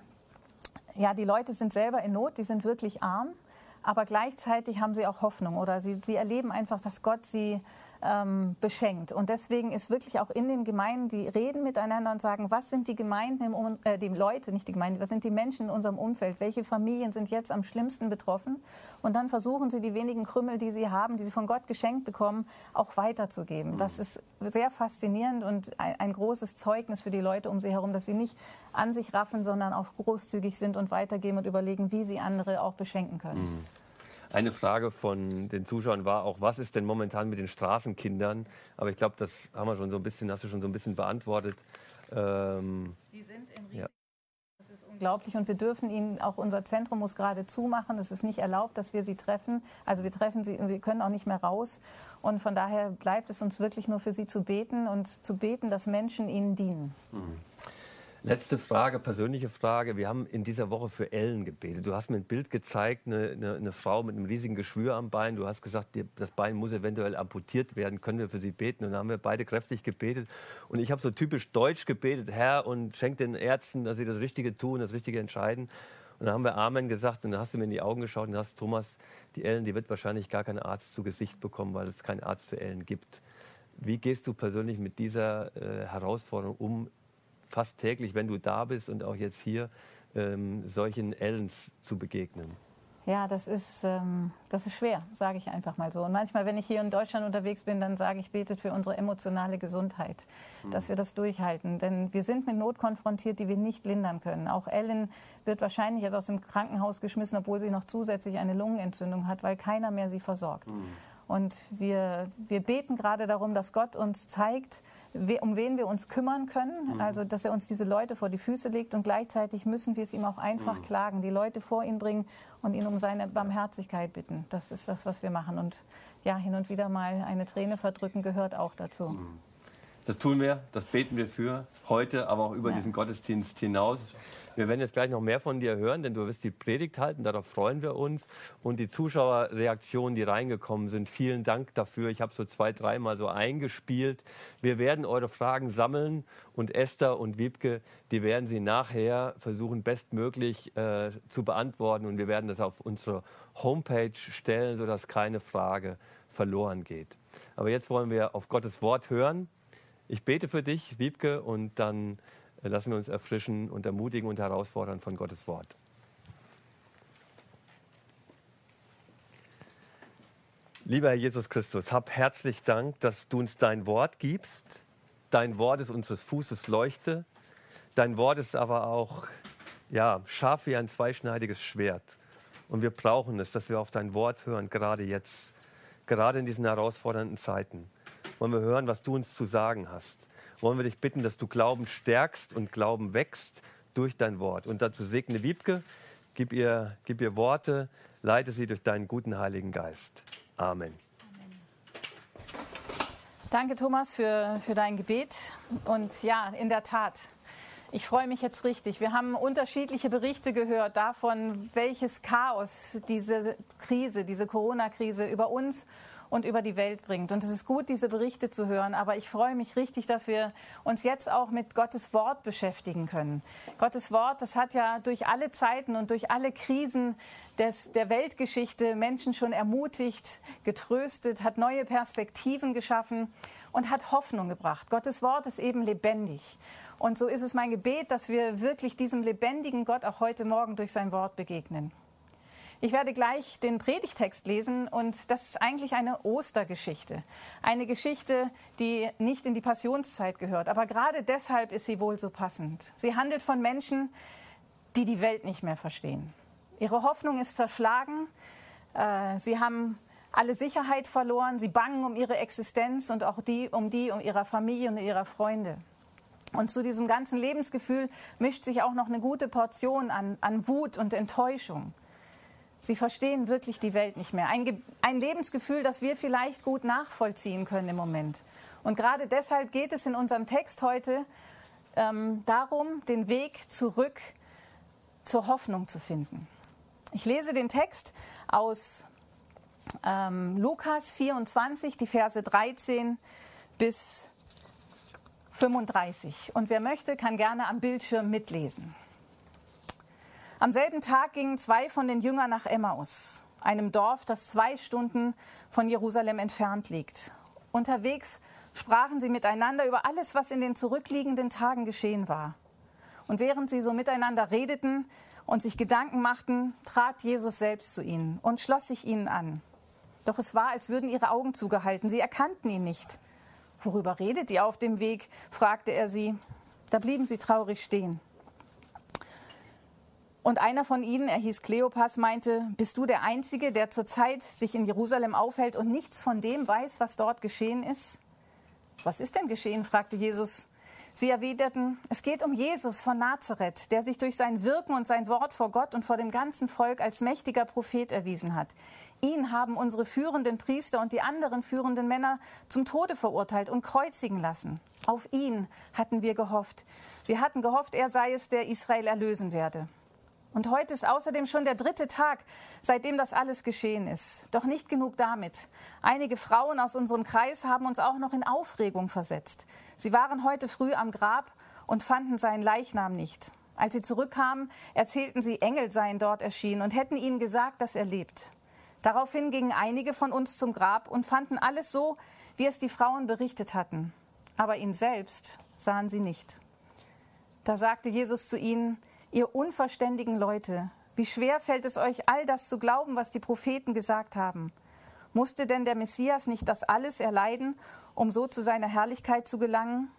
ja, die Leute sind selber in Not, die sind wirklich arm, aber gleichzeitig haben sie auch Hoffnung oder sie, sie erleben einfach, dass Gott sie ähm, beschenkt. Und deswegen ist wirklich auch in den Gemeinden, die reden miteinander und sagen, was sind die Gemeinden, im, äh, die Leute, nicht die Gemeinden, was sind die Menschen in unserem Umfeld, welche Familien sind jetzt am schlimmsten betroffen. Und dann versuchen sie die wenigen Krümmel, die sie haben, die sie von Gott geschenkt bekommen, auch weiterzugeben. Das ist sehr faszinierend und ein, ein großes Zeugnis für die Leute um sie herum, dass sie nicht an sich raffen, sondern auch großzügig sind und weitergeben und überlegen, wie sie andere auch beschenken können. Mhm. Eine Frage von den Zuschauern war auch, was ist denn momentan mit den Straßenkindern? Aber ich glaube, das haben wir schon so ein bisschen, hast du schon so ein bisschen beantwortet. Ähm, Die sind im Risiko. Ja. Das ist unglaublich und wir dürfen ihnen, auch unser Zentrum muss gerade zumachen. Es ist nicht erlaubt, dass wir sie treffen. Also wir treffen sie, wir können auch nicht mehr raus. Und von daher bleibt es uns wirklich nur für sie zu beten und zu beten, dass Menschen ihnen dienen. Mhm. Letzte Frage, persönliche Frage. Wir haben in dieser Woche für Ellen gebetet. Du hast mir ein Bild gezeigt, eine, eine, eine, Frau mit einem riesigen Geschwür am Bein. Du hast gesagt, das Bein muss eventuell amputiert werden. Können wir für sie beten? Und dann haben wir beide kräftig gebetet. Und ich habe so typisch deutsch gebetet, Herr, und schenk den Ärzten, dass sie das Richtige tun, das Richtige entscheiden. Und dann haben wir Amen gesagt und dann hast du mir in die Augen geschaut und hast, Thomas, die Ellen, die wird wahrscheinlich gar keinen Arzt zu Gesicht bekommen, weil es keinen Arzt für Ellen gibt. Wie gehst du persönlich mit dieser äh, Herausforderung um, fast täglich, wenn du da bist und auch jetzt hier, ähm, solchen Ellens zu begegnen? Ja, das ist, ähm, das ist schwer, sage ich einfach mal so. Und manchmal, wenn ich hier in Deutschland unterwegs bin, dann sage ich, betet für unsere emotionale Gesundheit, mhm. dass wir das durchhalten. Denn wir sind mit Not konfrontiert, die wir nicht lindern können. Auch Ellen wird wahrscheinlich jetzt aus dem Krankenhaus geschmissen, obwohl sie noch zusätzlich eine Lungenentzündung hat, weil keiner mehr sie versorgt. Mhm. Und wir, wir beten gerade darum, dass Gott uns zeigt, um wen wir uns kümmern können. Mhm. Also, dass er uns diese Leute vor die Füße legt. Und gleichzeitig müssen wir es ihm auch einfach mhm. klagen, die Leute vor ihn bringen und ihn um seine Barmherzigkeit bitten. Das ist das, was wir machen. Und ja, hin und wieder mal eine Träne verdrücken gehört auch dazu. Mhm. Das tun wir, das beten wir für heute, aber auch über ja. diesen Gottesdienst hinaus. Wir werden jetzt gleich noch mehr von dir hören, denn du wirst die Predigt halten, darauf freuen wir uns. Und die Zuschauerreaktionen, die reingekommen sind, vielen Dank dafür. Ich habe so zwei, dreimal so eingespielt. Wir werden eure Fragen sammeln und Esther und Wiebke, die werden sie nachher versuchen, bestmöglich äh, zu beantworten. Und wir werden das auf unsere Homepage stellen, sodass keine Frage verloren geht. Aber jetzt wollen wir auf Gottes Wort hören. Ich bete für dich, Wiebke, und dann lassen wir uns erfrischen und ermutigen und herausfordern von Gottes Wort. Lieber Herr Jesus Christus, hab herzlich Dank, dass du uns dein Wort gibst. Dein Wort ist unseres Fußes Leuchte. Dein Wort ist aber auch ja, scharf wie ein zweischneidiges Schwert. Und wir brauchen es, dass wir auf dein Wort hören, gerade jetzt, gerade in diesen herausfordernden Zeiten. Wollen wir hören, was du uns zu sagen hast wollen wir dich bitten, dass du Glauben stärkst und Glauben wächst durch dein Wort. Und dazu segne Wiebke, gib ihr, gib ihr Worte, leite sie durch deinen guten Heiligen Geist. Amen. Danke, Thomas, für, für dein Gebet. Und ja, in der Tat, ich freue mich jetzt richtig. Wir haben unterschiedliche Berichte gehört davon, welches Chaos diese Krise, diese Corona-Krise über uns und über die Welt bringt. Und es ist gut, diese Berichte zu hören, aber ich freue mich richtig, dass wir uns jetzt auch mit Gottes Wort beschäftigen können. Gottes Wort, das hat ja durch alle Zeiten und durch alle Krisen des, der Weltgeschichte Menschen schon ermutigt, getröstet, hat neue Perspektiven geschaffen und hat Hoffnung gebracht. Gottes Wort ist eben lebendig. Und so ist es mein Gebet, dass wir wirklich diesem lebendigen Gott auch heute Morgen durch sein Wort begegnen. Ich werde gleich den Predigtext lesen und das ist eigentlich eine Ostergeschichte. Eine Geschichte, die nicht in die Passionszeit gehört, aber gerade deshalb ist sie wohl so passend. Sie handelt von Menschen, die die Welt nicht mehr verstehen. Ihre Hoffnung ist zerschlagen. Äh, sie haben alle Sicherheit verloren. Sie bangen um ihre Existenz und auch die, um die um ihrer Familie und ihrer Freunde. Und zu diesem ganzen Lebensgefühl mischt sich auch noch eine gute Portion an, an Wut und Enttäuschung. Sie verstehen wirklich die Welt nicht mehr. Ein, ein, Lebensgefühl, das wir vielleicht gut nachvollziehen können im Moment. Und gerade deshalb geht es in unserem Text heute ähm, darum, den Weg zurück zur Hoffnung zu finden. Ich lese den Text aus ähm, Lukas 24, die Verse 13 bis 35. Und wer möchte, kann gerne am Bildschirm mitlesen. Am selben Tag gingen zwei von den Jüngern nach Emmaus, einem Dorf, das zwei Stunden von Jerusalem entfernt liegt. Unterwegs sprachen sie miteinander über alles, was in den zurückliegenden Tagen geschehen war. Und während sie so miteinander redeten und sich Gedanken machten, trat Jesus selbst zu ihnen und schloss sich ihnen an. Doch es war, als würden ihre Augen zugehalten. Sie erkannten ihn nicht. Worüber redet ihr auf dem Weg? fragte er sie. Da blieben sie traurig stehen. Und einer von ihnen, er hieß Kleopas, meinte, bist du der Einzige, der zurzeit sich in Jerusalem aufhält und nichts von dem weiß, was dort geschehen ist? Was ist denn geschehen? fragte Jesus. Sie erwiderten, es geht um Jesus von Nazareth, der sich durch sein Wirken und sein Wort vor Gott und vor dem ganzen Volk als mächtiger Prophet erwiesen hat. Ihn haben unsere führenden Priester und die anderen führenden Männer zum Tode verurteilt und kreuzigen lassen. Auf ihn hatten wir gehofft. Wir hatten gehofft, er sei es, der Israel erlösen werde. Und heute ist außerdem schon der dritte Tag, seitdem das alles geschehen ist. Doch nicht genug damit. Einige Frauen aus unserem Kreis haben uns auch noch in Aufregung versetzt. Sie waren heute früh am Grab und fanden seinen Leichnam nicht. Als sie zurückkamen, erzählten sie, Engel seien dort erschienen und hätten ihnen gesagt, dass er lebt. Daraufhin gingen einige von uns zum Grab und fanden alles so, wie es die Frauen berichtet hatten. Aber ihn selbst sahen sie nicht. Da sagte Jesus zu ihnen, Ihr unverständigen Leute, Wie schwer fällt es euch, all das zu glauben, was die Propheten gesagt haben? Musste denn der Messias nicht das alles erleiden, um so zu seiner Herrlichkeit zu gelangen?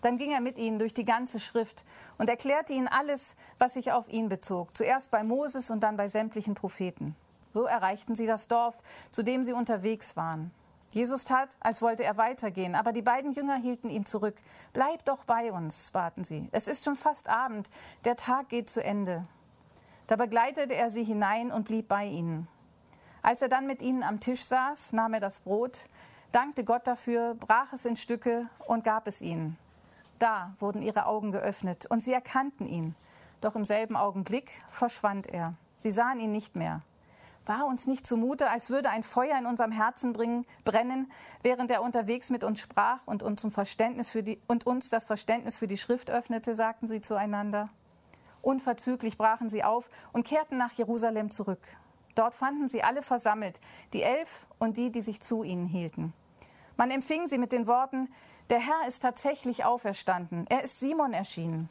Dann ging er mit ihnen durch die ganze Schrift und erklärte ihnen alles, was sich auf ihn bezog, zuerst bei Moses und dann bei sämtlichen Propheten. So erreichten sie das Dorf, zu dem sie unterwegs waren. Jesus tat, als wollte er weitergehen, aber die beiden Jünger hielten ihn zurück. Bleib doch bei uns, baten sie. Es ist schon fast Abend, der Tag geht zu Ende. Da begleitete er sie hinein und blieb bei ihnen. Als er dann mit ihnen am Tisch saß, nahm er das Brot, dankte Gott dafür, brach es in Stücke und gab es ihnen. Da wurden ihre Augen geöffnet und sie erkannten ihn. Doch im selben Augenblick verschwand er. Sie sahen ihn nicht mehr. War uns nicht zumute, als würde ein Feuer in unserem Herzen bringen, brennen, während er unterwegs mit uns sprach und uns, Verständnis für die, und uns das Verständnis für die Schrift öffnete, sagten sie zueinander. Unverzüglich brachen sie auf und kehrten nach Jerusalem zurück. Dort fanden sie alle versammelt, die Elf und die, die sich zu ihnen hielten. Man empfing sie mit den Worten, der Herr ist tatsächlich auferstanden, er ist Simon erschienen.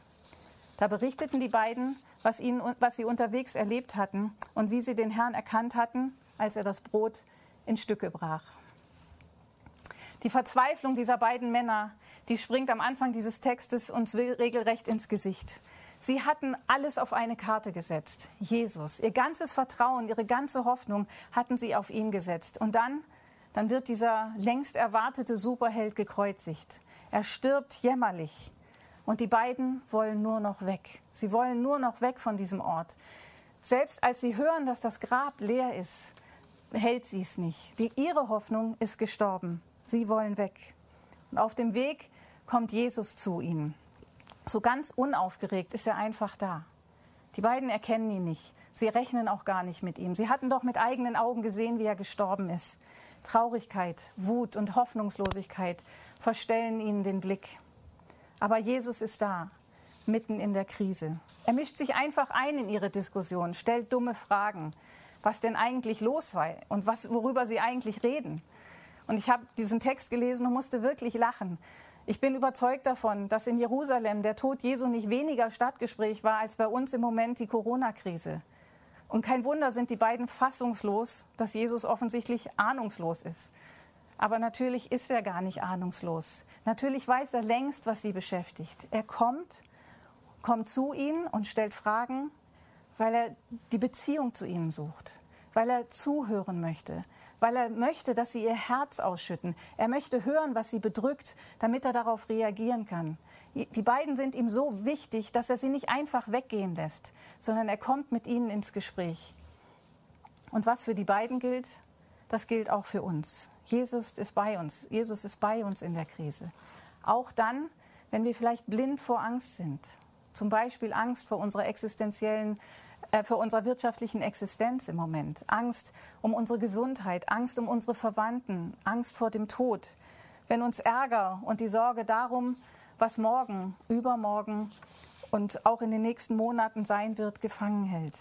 Da berichteten die beiden, was, ihnen, was sie unterwegs erlebt hatten und wie sie den Herrn erkannt hatten, als er das Brot in Stücke brach. Die Verzweiflung dieser beiden Männer, die springt am Anfang dieses Textes uns regelrecht ins Gesicht. Sie hatten alles auf eine Karte gesetzt. Jesus. Ihr ganzes Vertrauen, ihre ganze Hoffnung hatten sie auf ihn gesetzt. Und dann, dann wird dieser längst erwartete Superheld gekreuzigt. Er stirbt jämmerlich. Und die beiden wollen nur noch weg. Sie wollen nur noch weg von diesem Ort. Selbst als sie hören, dass das Grab leer ist, hält sie es nicht. Die, ihre Hoffnung ist gestorben. Sie wollen weg. Und auf dem Weg kommt Jesus zu ihnen. So ganz unaufgeregt ist er einfach da. Die beiden erkennen ihn nicht. Sie rechnen auch gar nicht mit ihm. Sie hatten doch mit eigenen Augen gesehen, wie er gestorben ist. Traurigkeit, Wut und Hoffnungslosigkeit verstellen ihnen den Blick. Aber Jesus ist da, mitten in der Krise. Er mischt sich einfach ein in ihre Diskussion, stellt dumme Fragen, was denn eigentlich los war und was, worüber sie eigentlich reden. Und ich habe diesen Text gelesen und musste wirklich lachen. Ich bin überzeugt davon, dass in Jerusalem der Tod Jesu nicht weniger Stadtgespräch war als bei uns im Moment die Corona-Krise. Und kein Wunder sind die beiden fassungslos, dass Jesus offensichtlich ahnungslos ist. Aber natürlich ist er gar nicht ahnungslos. Natürlich weiß er längst, was sie beschäftigt. Er kommt, kommt zu ihnen und stellt Fragen, weil er die Beziehung zu ihnen sucht, weil er zuhören möchte, weil er möchte, dass sie ihr Herz ausschütten. Er möchte hören, was sie bedrückt, damit er darauf reagieren kann. Die beiden sind ihm so wichtig, dass er sie nicht einfach weggehen lässt, sondern er kommt mit ihnen ins Gespräch. Und was für die beiden gilt, das gilt auch für uns. Jesus ist bei uns. Jesus ist bei uns in der Krise. Auch dann, wenn wir vielleicht blind vor Angst sind. Zum Beispiel Angst vor unserer existenziellen äh, für unsere wirtschaftlichen Existenz im Moment. Angst um unsere Gesundheit, Angst um unsere Verwandten, Angst vor dem Tod. Wenn uns Ärger und die Sorge darum, was morgen, übermorgen und auch in den nächsten Monaten sein wird, gefangen hält.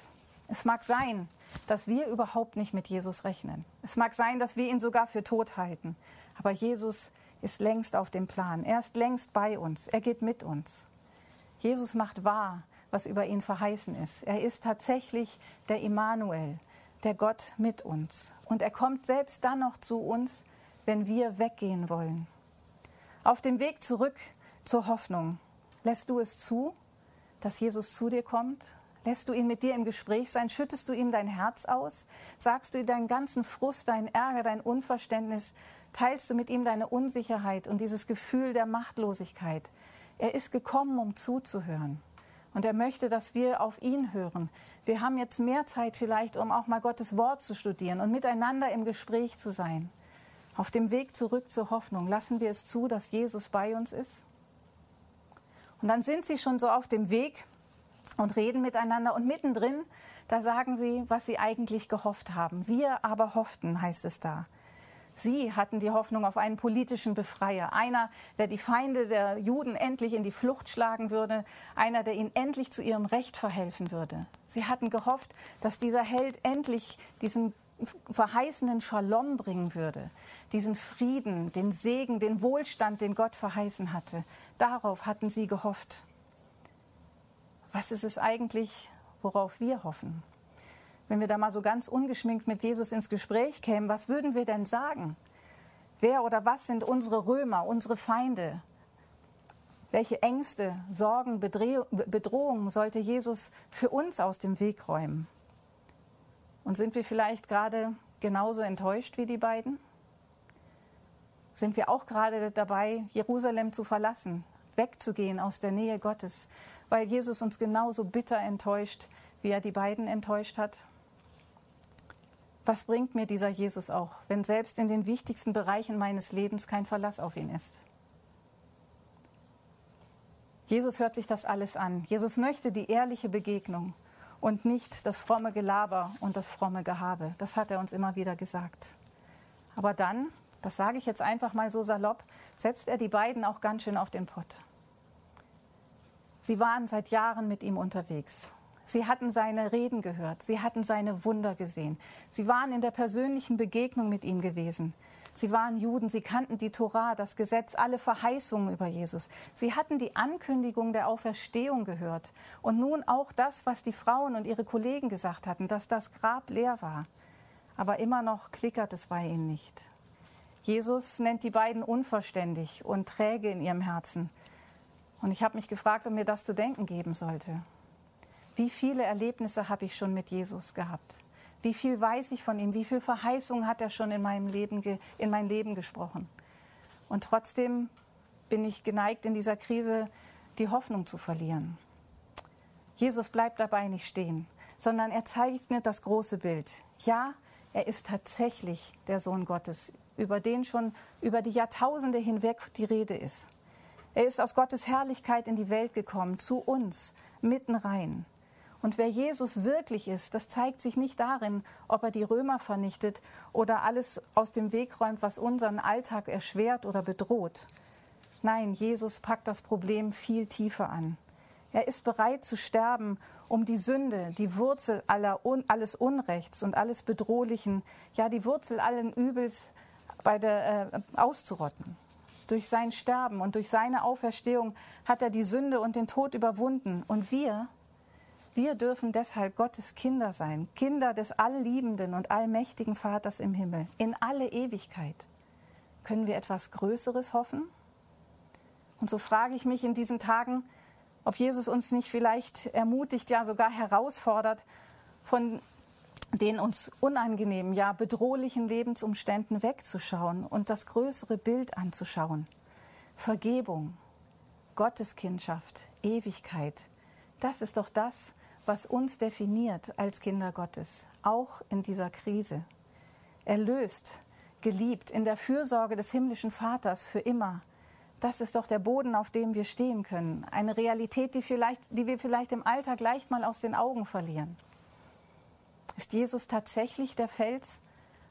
Es mag sein, dass wir überhaupt nicht mit Jesus rechnen. Es mag sein, dass wir ihn sogar für tot halten. Aber Jesus ist längst auf dem Plan. Er ist längst bei uns. Er geht mit uns. Jesus macht wahr, was über ihn verheißen ist. Er ist tatsächlich der Immanuel, der Gott mit uns. Und er kommt selbst dann noch zu uns, wenn wir weggehen wollen. Auf dem Weg zurück zur Hoffnung, lässt du es zu, dass Jesus zu dir kommt? Lässt du ihn mit dir im Gespräch sein? Schüttest du ihm dein Herz aus? Sagst du ihm deinen ganzen Frust, deinen Ärger, dein Unverständnis? Teilst du mit ihm deine Unsicherheit und dieses Gefühl der Machtlosigkeit? Er ist gekommen, um zuzuhören. Und er möchte, dass wir auf ihn hören. Wir haben jetzt mehr Zeit vielleicht, um auch mal Gottes Wort zu studieren und miteinander im Gespräch zu sein. Auf dem Weg zurück zur Hoffnung lassen wir es zu, dass Jesus bei uns ist. Und dann sind sie schon so auf dem Weg und reden miteinander und mittendrin, da sagen sie, was sie eigentlich gehofft haben. Wir aber hofften, heißt es da. Sie hatten die Hoffnung auf einen politischen Befreier, einer, der die Feinde der Juden endlich in die Flucht schlagen würde, einer, der ihnen endlich zu ihrem Recht verhelfen würde. Sie hatten gehofft, dass dieser Held endlich diesen verheißenen Shalom bringen würde, diesen Frieden, den Segen, den Wohlstand, den Gott verheißen hatte. Darauf hatten sie gehofft. Was ist es eigentlich, worauf wir hoffen? wenn wir da mal so ganz ungeschminkt mit Jesus ins Gespräch kämen, was würden wir denn sagen? Wer oder was sind unsere Römer, unsere Feinde? Welche Ängste, Sorgen, Bedrohungen sollte Jesus für uns aus dem Weg räumen? Und sind wir vielleicht gerade genauso enttäuscht wie die beiden? Sind wir auch gerade dabei, Jerusalem zu verlassen, wegzugehen aus der Nähe Gottes, weil Jesus uns genauso bitter enttäuscht, wie er die beiden enttäuscht hat? Was bringt mir dieser Jesus auch, wenn selbst in den wichtigsten Bereichen meines Lebens kein Verlass auf ihn ist? Jesus hört sich das alles an. Jesus möchte die ehrliche Begegnung und nicht das fromme Gelaber und das fromme Gehabe. Das hat er uns immer wieder gesagt. Aber dann, das sage ich jetzt einfach mal so salopp, setzt er die beiden auch ganz schön auf den Pott. Sie waren seit Jahren mit ihm unterwegs. Sie hatten seine Reden gehört, sie hatten seine Wunder gesehen. Sie waren in der persönlichen Begegnung mit ihm gewesen. Sie waren Juden, sie kannten die Tora, das Gesetz, alle Verheißungen über Jesus. Sie hatten die Ankündigung der Auferstehung gehört und nun auch das, was die Frauen und ihre Kollegen gesagt hatten, dass das Grab leer war. Aber immer noch klickert es bei ihnen nicht. Jesus nennt die beiden unverständig und träge in ihrem Herzen. Und ich habe mich gefragt, ob mir das zu denken geben sollte. Wie viele Erlebnisse habe ich schon mit Jesus gehabt? Wie viel weiß ich von ihm? Wie viel Verheißungen hat er schon in, meinem Leben, in mein Leben gesprochen? Und trotzdem bin ich geneigt, in dieser Krise die Hoffnung zu verlieren. Jesus bleibt dabei nicht stehen, sondern er zeichnet das große Bild. Ja, er ist tatsächlich der Sohn Gottes, über den schon über die Jahrtausende hinweg die Rede ist. Er ist aus Gottes Herrlichkeit in die Welt gekommen, zu uns, mitten rein. Und wer Jesus wirklich ist, das zeigt sich nicht darin, ob er die Römer vernichtet oder alles aus dem Weg räumt, was unseren Alltag erschwert oder bedroht. Nein, Jesus packt das Problem viel tiefer an. Er ist bereit zu sterben, um die Sünde, die Wurzel aller, alles Unrechts und alles Bedrohlichen, ja die Wurzel allen Übels der, äh, auszurotten. Durch sein Sterben und durch seine Auferstehung hat er die Sünde und den Tod überwunden. Und wir, wir dürfen deshalb Gottes Kinder sein, Kinder des allliebenden und allmächtigen Vaters im Himmel, in alle Ewigkeit. Können wir etwas Größeres hoffen? Und so frage ich mich in diesen Tagen, ob Jesus uns nicht vielleicht ermutigt, ja sogar herausfordert, von den uns unangenehmen, ja bedrohlichen Lebensumständen wegzuschauen und das größere Bild anzuschauen. Vergebung, Gotteskindschaft, Ewigkeit, das ist doch das, was uns definiert als Kinder Gottes, auch in dieser Krise. Erlöst, geliebt, in der Fürsorge des himmlischen Vaters für immer. Das ist doch der Boden, auf dem wir stehen können. Eine Realität, die, vielleicht, die wir vielleicht im Alltag leicht mal aus den Augen verlieren. Ist Jesus tatsächlich der Fels,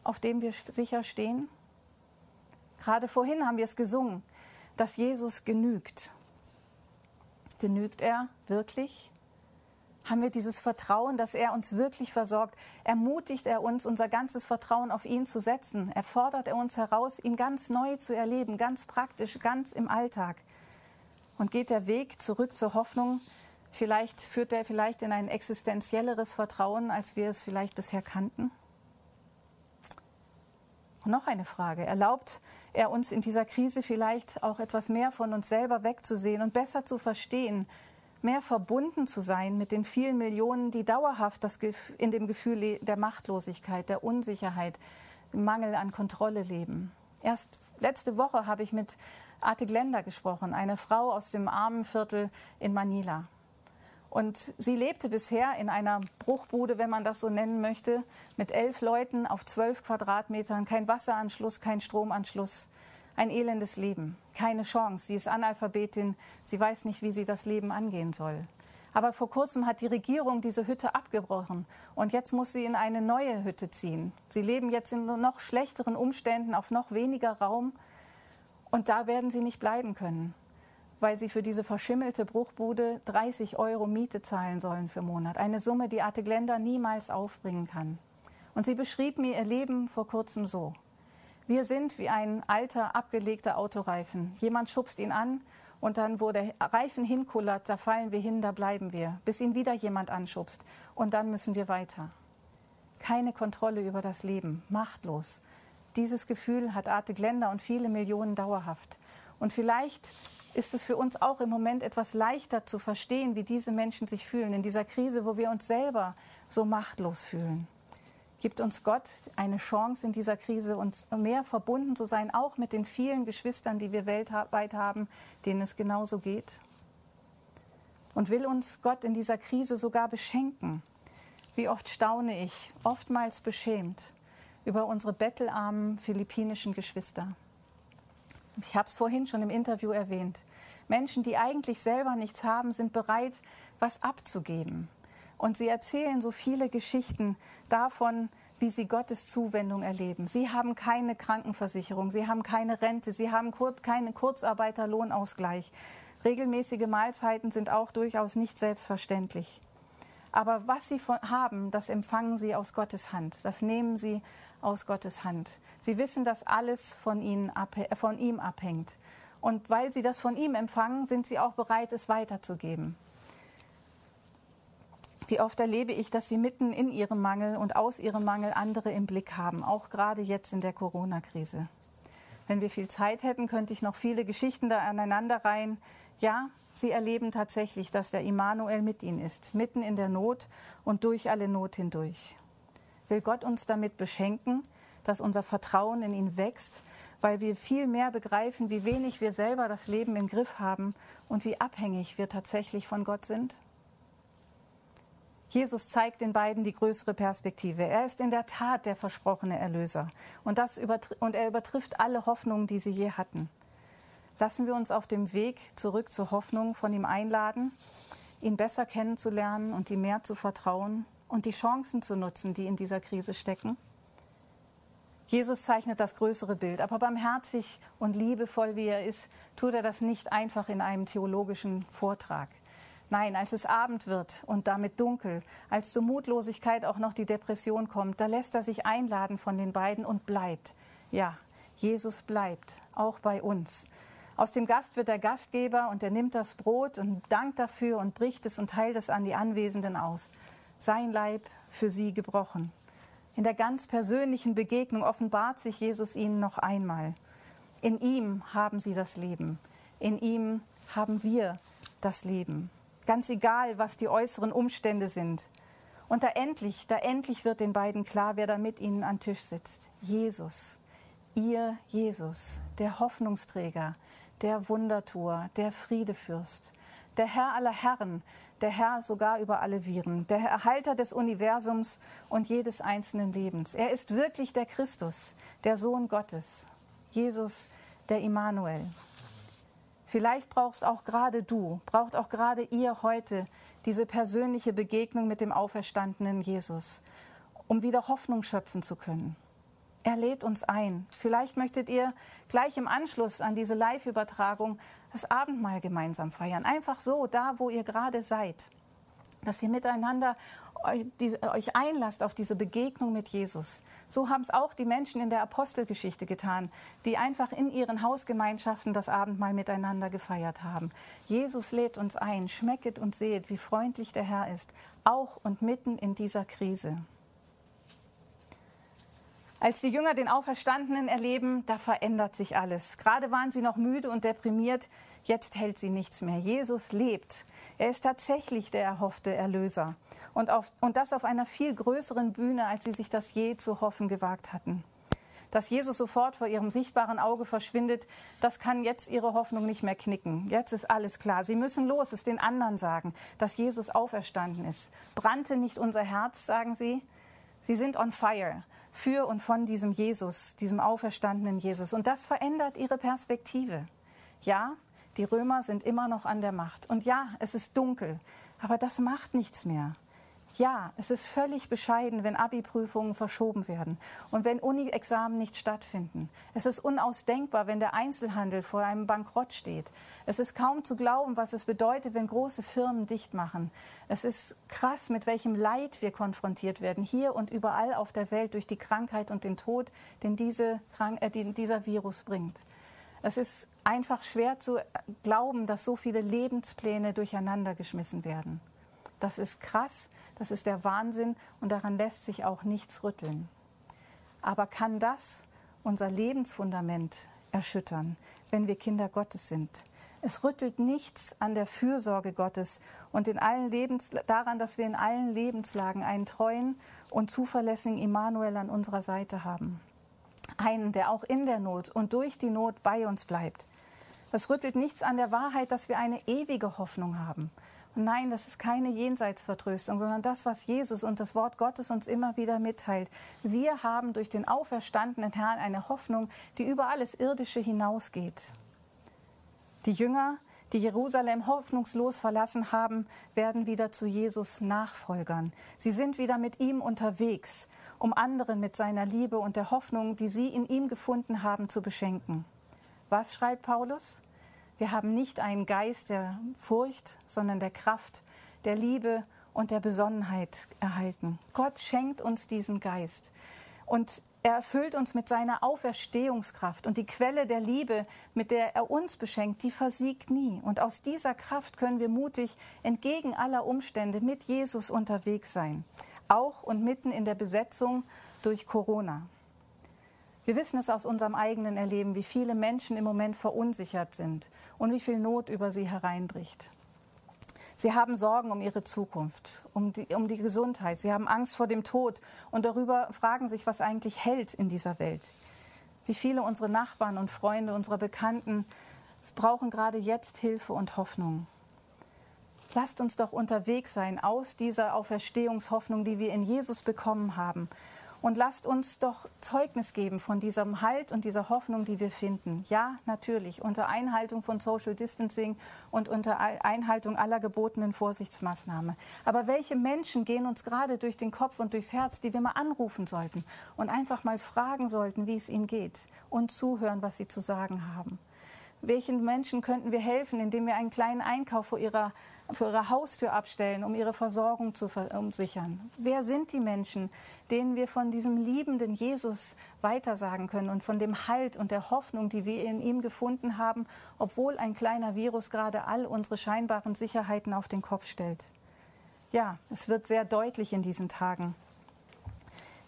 auf dem wir sicher stehen? Gerade vorhin haben wir es gesungen, dass Jesus genügt. Genügt er wirklich? haben wir dieses Vertrauen, dass er uns wirklich versorgt. Ermutigt er uns, unser ganzes Vertrauen auf ihn zu setzen. Erfordert er uns heraus, ihn ganz neu zu erleben, ganz praktisch, ganz im Alltag. Und geht der Weg zurück zur Hoffnung, vielleicht führt er vielleicht in ein existenzielleres Vertrauen, als wir es vielleicht bisher kannten? Und noch eine Frage. Erlaubt er uns in dieser Krise vielleicht auch etwas mehr von uns selber wegzusehen und besser zu verstehen, mehr verbunden zu sein mit den vielen Millionen, die dauerhaft das in dem Gefühl der Machtlosigkeit, der Unsicherheit, Mangel an Kontrolle leben. Erst letzte Woche habe ich mit Arte Glenda gesprochen, eine Frau aus dem armen Viertel in Manila. Und sie lebte bisher in einer Bruchbude, wenn man das so nennen möchte, mit elf Leuten auf zwölf Quadratmetern, kein Wasseranschluss, kein Stromanschluss. Ein elendes Leben, keine Chance. Sie ist Analphabetin, sie weiß nicht, wie sie das Leben angehen soll. Aber vor kurzem hat die Regierung diese Hütte abgebrochen. Und jetzt muss sie in eine neue Hütte ziehen. Sie leben jetzt in noch schlechteren Umständen, auf noch weniger Raum. Und da werden sie nicht bleiben können, weil sie für diese verschimmelte Bruchbude 30 Euro Miete zahlen sollen für Monat. Eine Summe, die Arte Glenda niemals aufbringen kann. Und sie beschrieb mir ihr Leben vor kurzem so. Wir sind wie ein alter, abgelegter Autoreifen. Jemand schubst ihn an und dann, wo der Reifen hinkullert, da fallen wir hin, da bleiben wir, bis ihn wieder jemand anschubst. Und dann müssen wir weiter. keine Kontrolle über das Leben, machtlos. Dieses Gefühl hat Arte Glender und viele Millionen dauerhaft. Und vielleicht ist es für uns auch im Moment etwas leichter zu verstehen, wie diese Menschen sich fühlen in dieser Krise, wo wir uns selber so machtlos fühlen. Gibt uns Gott eine Chance in dieser Krise, uns mehr verbunden zu sein, auch mit den vielen Geschwistern, die wir weltweit haben, denen es genauso geht? Und will uns Gott in dieser Krise sogar beschenken? Wie oft staune ich, oftmals beschämt, über unsere bettelarmen philippinischen Geschwister. Ich habe es vorhin schon im Interview erwähnt. Menschen, die eigentlich selber nichts haben, sind bereit, was abzugeben. Und sie erzählen so viele Geschichten davon, wie sie Gottes Zuwendung erleben. Sie haben keine Krankenversicherung, sie haben keine Rente, sie haben keinen Kurzarbeiterlohnausgleich. Regelmäßige Mahlzeiten sind auch durchaus nicht selbstverständlich. Aber was sie von, haben, das empfangen sie aus Gottes Hand. Das nehmen sie aus Gottes Hand. Sie wissen, dass alles von, ihnen von ihm abhängt. Und weil sie das von ihm empfangen, sind sie auch bereit, es weiterzugeben. Wie oft erlebe ich, dass sie mitten in ihrem Mangel und aus ihrem Mangel andere im Blick haben, auch gerade jetzt in der Corona-Krise. Wenn wir viel Zeit hätten, könnte ich noch viele Geschichten da aneinanderreihen. Ja, sie erleben tatsächlich, dass der Immanuel mit ihnen ist, mitten in der Not und durch alle Not hindurch will Gott uns damit beschenken, dass unser Vertrauen in ihn wächst, weil wir viel mehr begreifen, wie wenig wir selber das Leben im Griff haben und wie abhängig wir tatsächlich von Gott sind? Jesus zeigt den beiden die größere Perspektive. Er ist in der Tat der versprochene Erlöser. Und, das und er übertrifft alle Hoffnungen, die sie je hatten. Lassen wir uns auf dem Weg zurück zur Hoffnung von ihm einladen, ihn besser kennenzulernen und ihm mehr zu vertrauen und die Chancen zu nutzen, die in dieser Krise stecken? Jesus zeichnet das größere Bild, aber barmherzig und liebevoll wie er ist, tut er das nicht einfach in einem theologischen Vortrag. Nein, als es Abend wird und damit dunkel, als zur Mutlosigkeit auch noch die Depression kommt, da lässt er sich einladen von den beiden und bleibt. Ja, Jesus bleibt, auch bei uns. Aus dem Gast wird der Gastgeber und er nimmt das Brot und dankt dafür und bricht es und teilt es an die Anwesenden aus sein Leib für sie gebrochen. In der ganz persönlichen Begegnung offenbart sich Jesus ihnen noch einmal. In ihm haben sie das Leben. In ihm haben wir das Leben. Ganz egal, was die äußeren Umstände sind. Und da endlich, da endlich wird den beiden klar, wer da mit ihnen am Tisch sitzt. Jesus. Ihr Jesus, der Hoffnungsträger, der Wundertor, der Friedefürst, der Herr aller Herren, der Herr sogar über alle Viren, der Erhalter des Universums und jedes einzelnen Lebens. Er ist wirklich der Christus, der Sohn Gottes, Jesus, der Immanuel. Vielleicht brauchst auch gerade du, braucht auch gerade ihr heute diese persönliche Begegnung mit dem auferstandenen Jesus, um wieder Hoffnung schöpfen zu können. Er lädt uns ein. Vielleicht möchtet ihr gleich im Anschluss an diese Live-Übertragung das Abendmahl gemeinsam feiern. Einfach so, da wo ihr gerade seid. Dass ihr miteinander euch einlasst auf diese Begegnung mit Jesus. So haben es auch die Menschen in der Apostelgeschichte getan, die einfach in ihren Hausgemeinschaften das Abendmahl miteinander gefeiert haben. Jesus lädt uns ein, schmecket und seht, wie freundlich der Herr ist, auch und mitten in dieser Krise. Als die Jünger den Auferstandenen erleben, da verändert sich alles. Gerade waren sie noch müde und deprimiert, jetzt hält sie nichts mehr. Jesus lebt. Er ist tatsächlich der erhoffte Erlöser. Und, auf, und das auf einer viel größeren Bühne, als sie sich das je zu hoffen gewagt hatten. Dass Jesus sofort vor ihrem sichtbaren Auge verschwindet, das kann jetzt ihre Hoffnung nicht mehr knicken. Jetzt ist alles klar. Sie müssen los, es den anderen sagen, dass Jesus auferstanden ist. Brannte nicht unser Herz, sagen sie. Sie sind on fire für und von diesem Jesus, diesem auferstandenen Jesus. Und das verändert ihre Perspektive. Ja, die Römer sind immer noch an der Macht. Und ja, es ist dunkel, aber das macht nichts mehr. Ja, es ist völlig bescheiden, wenn Abi-Prüfungen verschoben werden und wenn Uni-Examen nicht stattfinden. Es ist unausdenkbar, wenn der Einzelhandel vor einem Bankrott steht. Es ist kaum zu glauben, was es bedeutet, wenn große Firmen dicht machen. Es ist krass, mit welchem Leid wir konfrontiert werden, hier und überall auf der Welt durch die Krankheit und den Tod, den, diese, äh, den dieser Virus bringt. Es ist einfach schwer zu glauben, dass so viele Lebenspläne durcheinander geschmissen werden. Das ist krass, das ist der Wahnsinn und daran lässt sich auch nichts rütteln. Aber kann das unser Lebensfundament erschüttern, wenn wir Kinder Gottes sind? Es rüttelt nichts an der Fürsorge Gottes und in allen Lebens, daran, dass wir in allen Lebenslagen einen treuen und zuverlässigen Immanuel an unserer Seite haben. Einen, der auch in der Not und durch die Not bei uns bleibt. Das rüttelt nichts an der Wahrheit, dass wir eine ewige Hoffnung haben. Nein, das ist keine Jenseitsvertröstung, sondern das, was Jesus und das Wort Gottes uns immer wieder mitteilt. Wir haben durch den auferstandenen Herrn eine Hoffnung, die über alles Irdische hinausgeht. Die Jünger, die Jerusalem hoffnungslos verlassen haben, werden wieder zu Jesus Nachfolgern. Sie sind wieder mit ihm unterwegs, um anderen mit seiner Liebe und der Hoffnung, die sie in ihm gefunden haben, zu beschenken. Was schreibt Paulus? Wir haben nicht einen Geist der Furcht, sondern der Kraft, der Liebe und der Besonnenheit erhalten. Gott schenkt uns diesen Geist. Und er erfüllt uns mit seiner Auferstehungskraft und die Quelle der Liebe, mit der er uns beschenkt, die versiegt nie. Und aus dieser Kraft können wir mutig entgegen aller Umstände mit Jesus unterwegs sein, auch und mitten in der Besetzung durch Corona. Wir wissen es aus unserem eigenen Erleben, wie viele Menschen im Moment verunsichert sind und wie viel Not über sie hereinbricht. Sie haben Sorgen um ihre Zukunft, um die, um die Gesundheit. Sie haben Angst vor dem Tod und darüber fragen sich, was eigentlich hält in dieser Welt. Wie viele unserer Nachbarn und Freunde, unserer Bekannten brauchen gerade jetzt Hilfe und Hoffnung. Lasst uns doch unterwegs sein aus dieser Auferstehungshoffnung, die wir in Jesus bekommen haben und lasst uns doch Zeugnis geben von diesem Halt und dieser Hoffnung, die wir finden. Ja, natürlich, unter Einhaltung von Social Distancing und unter Einhaltung aller gebotenen Vorsichtsmaßnahmen. Aber welche Menschen gehen uns gerade durch den Kopf und durchs Herz, die wir mal anrufen sollten und einfach mal fragen sollten, wie es ihnen geht und zuhören, was sie zu sagen haben? Welchen Menschen könnten wir helfen, indem wir einen kleinen Einkauf vor ihrer vor ihrer Haustür abstellen, um ihre Versorgung zu sichern? Wer sind die Menschen, denen wir von diesem liebenden Jesus weitersagen können und von dem Halt und der Hoffnung, die wir in ihm gefunden haben, obwohl ein kleiner Virus gerade all unsere scheinbaren Sicherheiten auf den Kopf stellt? Ja, es wird sehr deutlich in diesen Tagen.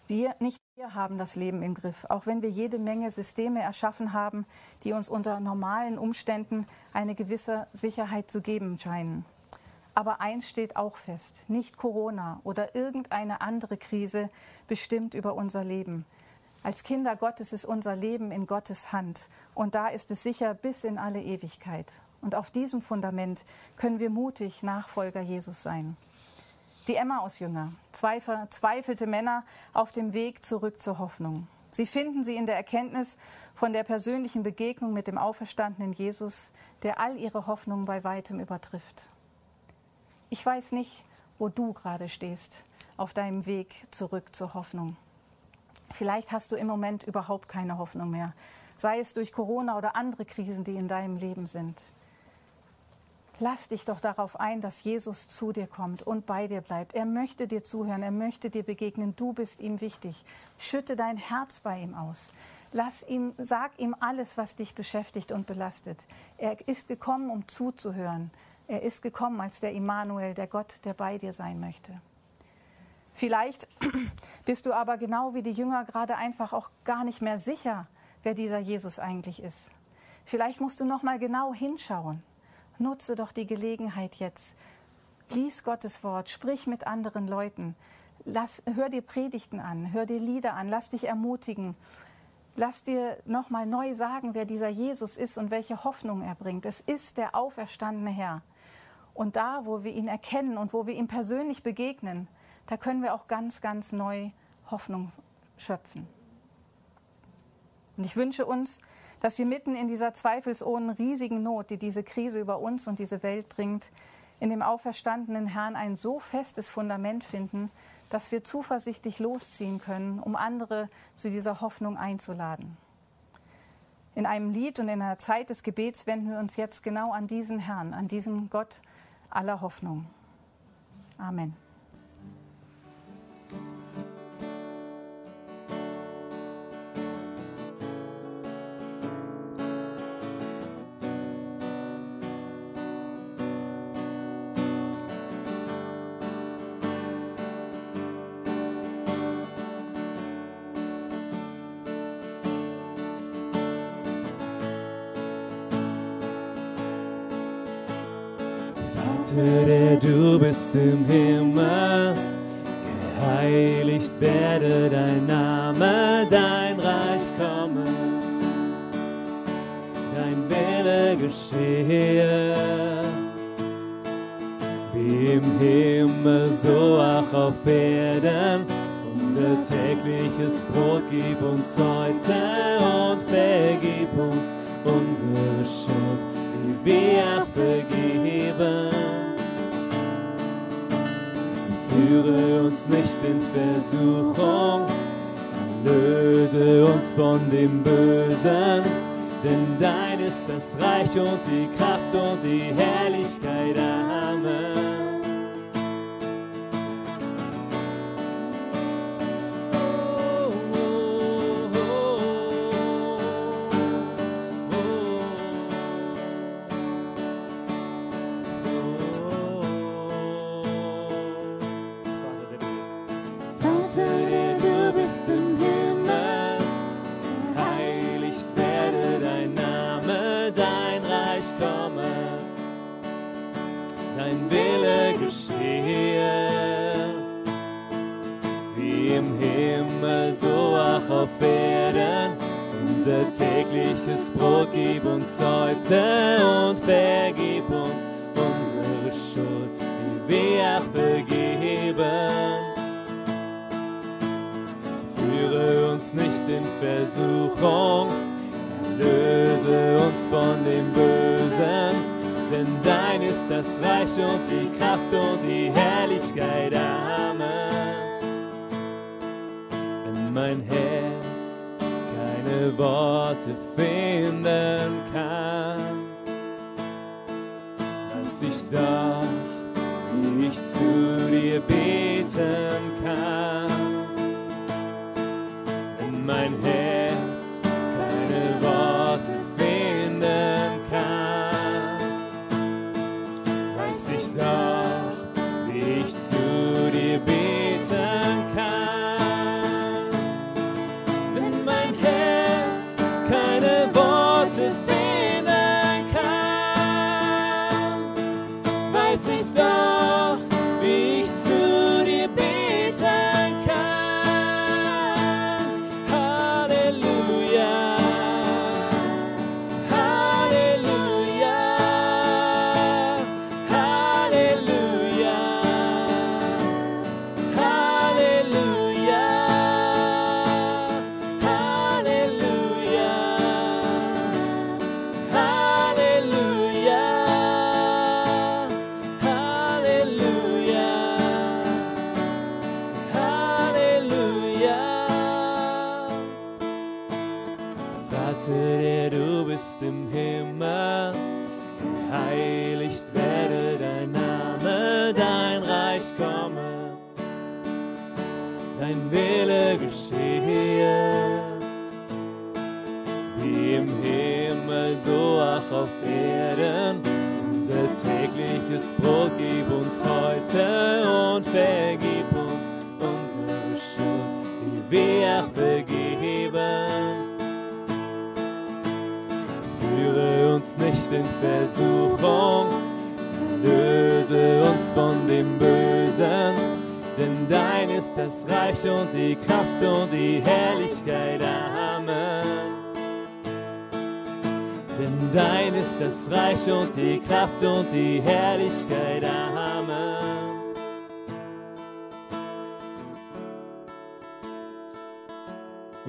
Wir, nicht wir haben das Leben im Griff, auch wenn wir jede Menge Systeme erschaffen haben, die uns unter normalen Umständen eine gewisse Sicherheit zu geben scheinen. Aber eins steht auch fest, nicht Corona oder irgendeine andere Krise bestimmt über unser Leben. Als Kinder Gottes ist unser Leben in Gottes Hand und da ist es sicher bis in alle Ewigkeit. Und auf diesem Fundament können wir mutig Nachfolger Jesus sein. Die Emmaus-Jünger, zwei verzweifelte Männer auf dem Weg zurück zur Hoffnung. Sie finden sie in der Erkenntnis von der persönlichen Begegnung mit dem auferstandenen Jesus, der all ihre Hoffnungen bei weitem übertrifft. Ich weiß nicht, wo du gerade stehst auf deinem Weg zurück zur Hoffnung. Vielleicht hast du im Moment überhaupt keine Hoffnung mehr, sei es durch Corona oder andere Krisen, die in deinem Leben sind. Lass dich doch darauf ein, dass Jesus zu dir kommt und bei dir bleibt. Er möchte dir zuhören, er möchte dir begegnen. Du bist ihm wichtig. Schütte dein Herz bei ihm aus. Lass ihm, sag ihm alles, was dich beschäftigt und belastet. Er ist gekommen, um zuzuhören. Er ist gekommen als der Immanuel, der Gott, der bei dir sein möchte. Vielleicht bist du aber genau wie die Jünger gerade einfach auch gar nicht mehr sicher, wer dieser Jesus eigentlich ist. Vielleicht musst du noch mal genau hinschauen. Nutze doch die Gelegenheit jetzt. Lies Gottes Wort, sprich mit anderen Leuten. Lass, hör dir Predigten an, hör dir Lieder an, lass dich ermutigen. Lass dir noch mal neu sagen, wer dieser Jesus ist und welche Hoffnung er bringt. Es ist der auferstandene Herr. Und da, wo wir ihn erkennen und wo wir ihm persönlich begegnen, da können wir auch ganz, ganz neu Hoffnung schöpfen. Und ich wünsche uns, dass wir mitten in dieser zweifelsohnen riesigen Not, die diese Krise über uns und diese Welt bringt, in dem auferstandenen Herrn ein so festes Fundament finden, dass wir zuversichtlich losziehen können, um andere zu dieser Hoffnung einzuladen. In einem Lied und in einer Zeit des Gebets wenden wir uns jetzt genau an diesen Herrn, an diesen Gott, aller Hoffnung. Amen. Bist im Himmel, geheiligt werde dein Name, dein Reich komme, dein Wille geschehe, wie im Himmel, so auch auf Erden. Unser tägliches Brot gib uns heute und vergib uns unsere Schuld, wie wir vergeben. Führe uns nicht in Versuchung, löse uns von dem Bösen, denn dein ist das Reich und die Kraft und die Herrlichkeit.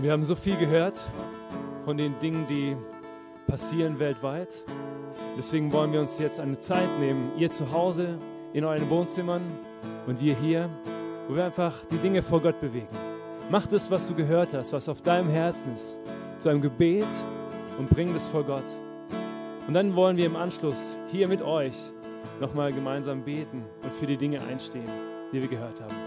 Wir haben so viel gehört von den Dingen, die passieren weltweit. Deswegen wollen wir uns jetzt eine Zeit nehmen, ihr zu Hause, in euren Wohnzimmern und wir hier, wo wir einfach die Dinge vor Gott bewegen. Mach das, was du gehört hast, was auf deinem Herzen ist, zu einem Gebet und bring das vor Gott. Und dann wollen wir im Anschluss hier mit euch nochmal gemeinsam beten und für die Dinge einstehen, die wir gehört haben.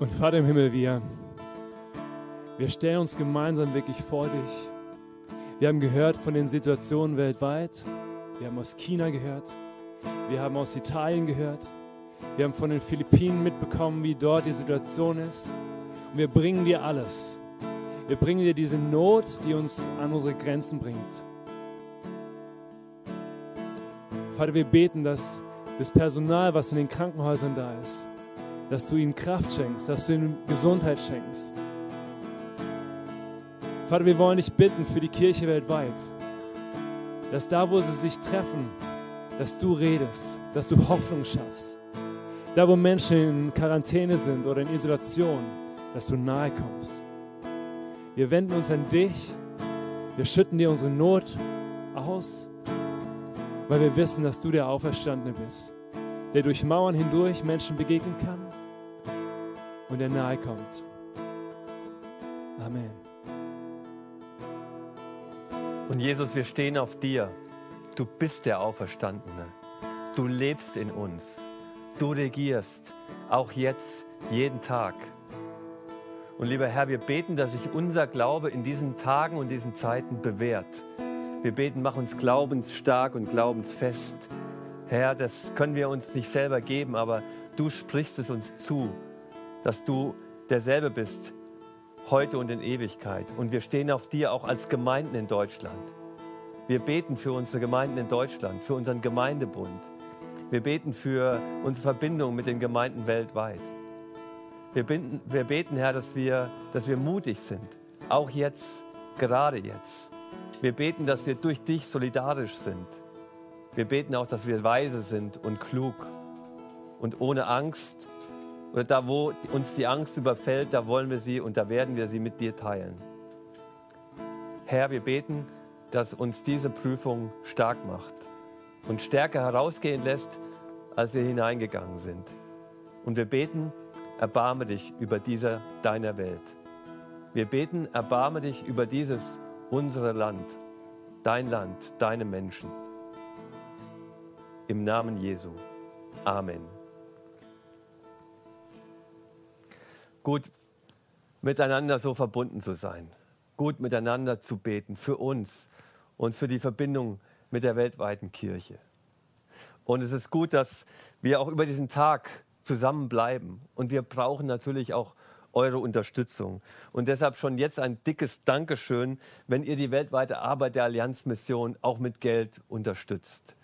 Und Vater im Himmel, wir, wir stellen uns gemeinsam wirklich vor dich. Wir haben gehört von den Situationen weltweit. Wir haben aus China gehört. Wir haben aus Italien gehört. Wir haben von den Philippinen mitbekommen, wie dort die Situation ist. Und wir bringen dir alles. Wir bringen dir diese Not, die uns an unsere Grenzen bringt. Vater, wir beten, dass das Personal, was in den Krankenhäusern da ist, dass du ihnen Kraft schenkst, dass du ihnen Gesundheit schenkst. Vater, wir wollen dich bitten für die Kirche weltweit, dass da, wo sie sich treffen, dass du redest, dass du Hoffnung schaffst. Da, wo Menschen in Quarantäne sind oder in Isolation, dass du nahe kommst. Wir wenden uns an dich, wir schütten dir unsere Not aus, weil wir wissen, dass du der Auferstandene bist, der durch Mauern hindurch Menschen begegnen kann und der nahe kommt. Amen. Und Jesus, wir stehen auf dir. Du bist der Auferstandene. Du lebst in uns. Du regierst, auch jetzt, jeden Tag. Und lieber Herr, wir beten, dass sich unser Glaube in diesen Tagen und diesen Zeiten bewährt. Wir beten, mach uns glaubensstark und glaubensfest. Herr, das können wir uns nicht selber geben, aber du sprichst es uns zu, dass du derselbe bist, heute und in Ewigkeit. Und wir stehen auf dir auch als Gemeinden in Deutschland. Wir beten für unsere Gemeinden in Deutschland, für unseren Gemeindebund. Wir beten für unsere Verbindung mit den Gemeinden weltweit. Wir beten, wir beten, Herr, dass wir, dass wir mutig sind, auch jetzt, gerade jetzt. Wir beten, dass wir durch dich solidarisch sind. Wir beten auch, dass wir weise sind und klug und ohne Angst oder da, wo uns die Angst überfällt, da wollen wir sie und da werden wir sie mit dir teilen. Herr, wir beten, dass uns diese Prüfung stark macht und stärker herausgehen lässt, als wir hineingegangen sind. Und wir beten, erbarme dich über diese deiner Welt. Wir beten, erbarme dich über dieses unsere Land, dein Land, deine Menschen. Im Namen Jesu. Amen. Gut miteinander so verbunden zu sein, gut miteinander zu beten für uns und für die Verbindung mit der weltweiten Kirche. Und es ist gut, dass wir auch über diesen Tag zusammenbleiben. Und wir brauchen natürlich auch eure Unterstützung. Und deshalb schon jetzt ein dickes Dankeschön, wenn ihr die weltweite Arbeit der Allianzmission auch mit Geld unterstützt.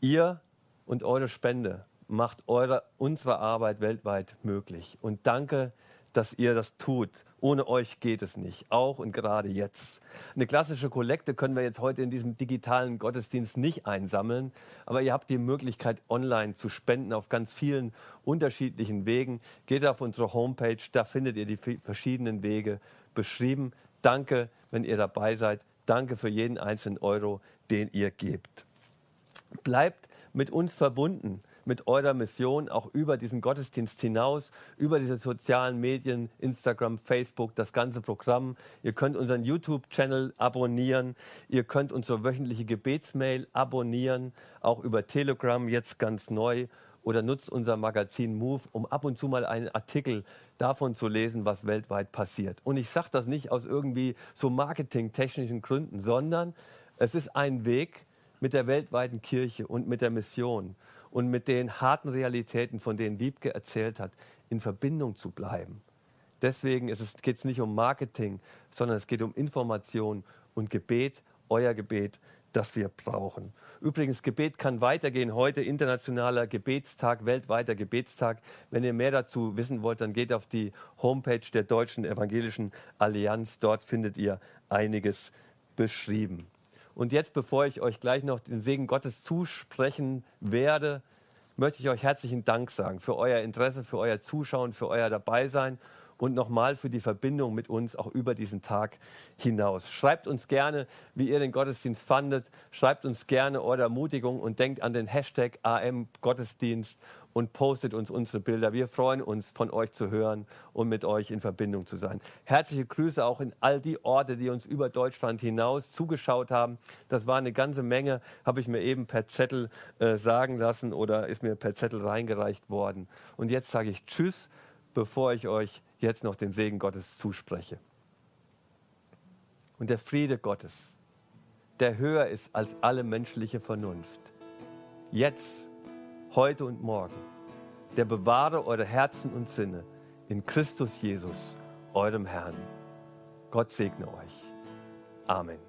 Ihr und eure Spende macht eure, unsere Arbeit weltweit möglich. Und danke, dass ihr das tut. Ohne euch geht es nicht, auch und gerade jetzt. Eine klassische Kollekte können wir jetzt heute in diesem digitalen Gottesdienst nicht einsammeln, aber ihr habt die Möglichkeit, online zu spenden auf ganz vielen unterschiedlichen Wegen. Geht auf unsere Homepage, da findet ihr die verschiedenen Wege beschrieben. Danke, wenn ihr dabei seid. Danke für jeden einzelnen Euro, den ihr gebt. Bleibt mit uns verbunden mit eurer Mission auch über diesen Gottesdienst hinaus, über diese sozialen Medien, Instagram, Facebook, das ganze Programm. Ihr könnt unseren YouTube-Channel abonnieren. Ihr könnt unsere wöchentliche Gebetsmail abonnieren, auch über Telegram jetzt ganz neu. Oder nutzt unser Magazin Move, um ab und zu mal einen Artikel davon zu lesen, was weltweit passiert. Und ich sage das nicht aus irgendwie so marketingtechnischen Gründen, sondern es ist ein Weg mit der weltweiten Kirche und mit der Mission und mit den harten Realitäten, von denen Wiebke erzählt hat, in Verbindung zu bleiben. Deswegen geht es nicht um Marketing, sondern es geht um Information und Gebet, euer Gebet, das wir brauchen. Übrigens, Gebet kann weitergehen. Heute internationaler Gebetstag, weltweiter Gebetstag. Wenn ihr mehr dazu wissen wollt, dann geht auf die Homepage der Deutschen Evangelischen Allianz. Dort findet ihr einiges beschrieben. Und jetzt, bevor ich euch gleich noch den Segen Gottes zusprechen werde, möchte ich euch herzlichen Dank sagen für euer Interesse, für euer Zuschauen, für euer Dabeisein und nochmal für die Verbindung mit uns auch über diesen Tag hinaus. Schreibt uns gerne, wie ihr den Gottesdienst fandet. Schreibt uns gerne eure Ermutigung und denkt an den Hashtag AM Gottesdienst und postet uns unsere Bilder. Wir freuen uns, von euch zu hören und mit euch in Verbindung zu sein. Herzliche Grüße auch in all die Orte, die uns über Deutschland hinaus zugeschaut haben. Das war eine ganze Menge, habe ich mir eben per Zettel äh, sagen lassen oder ist mir per Zettel reingereicht worden. Und jetzt sage ich Tschüss bevor ich euch jetzt noch den Segen Gottes zuspreche. Und der Friede Gottes, der höher ist als alle menschliche Vernunft, jetzt, heute und morgen, der bewahre eure Herzen und Sinne in Christus Jesus, eurem Herrn. Gott segne euch. Amen.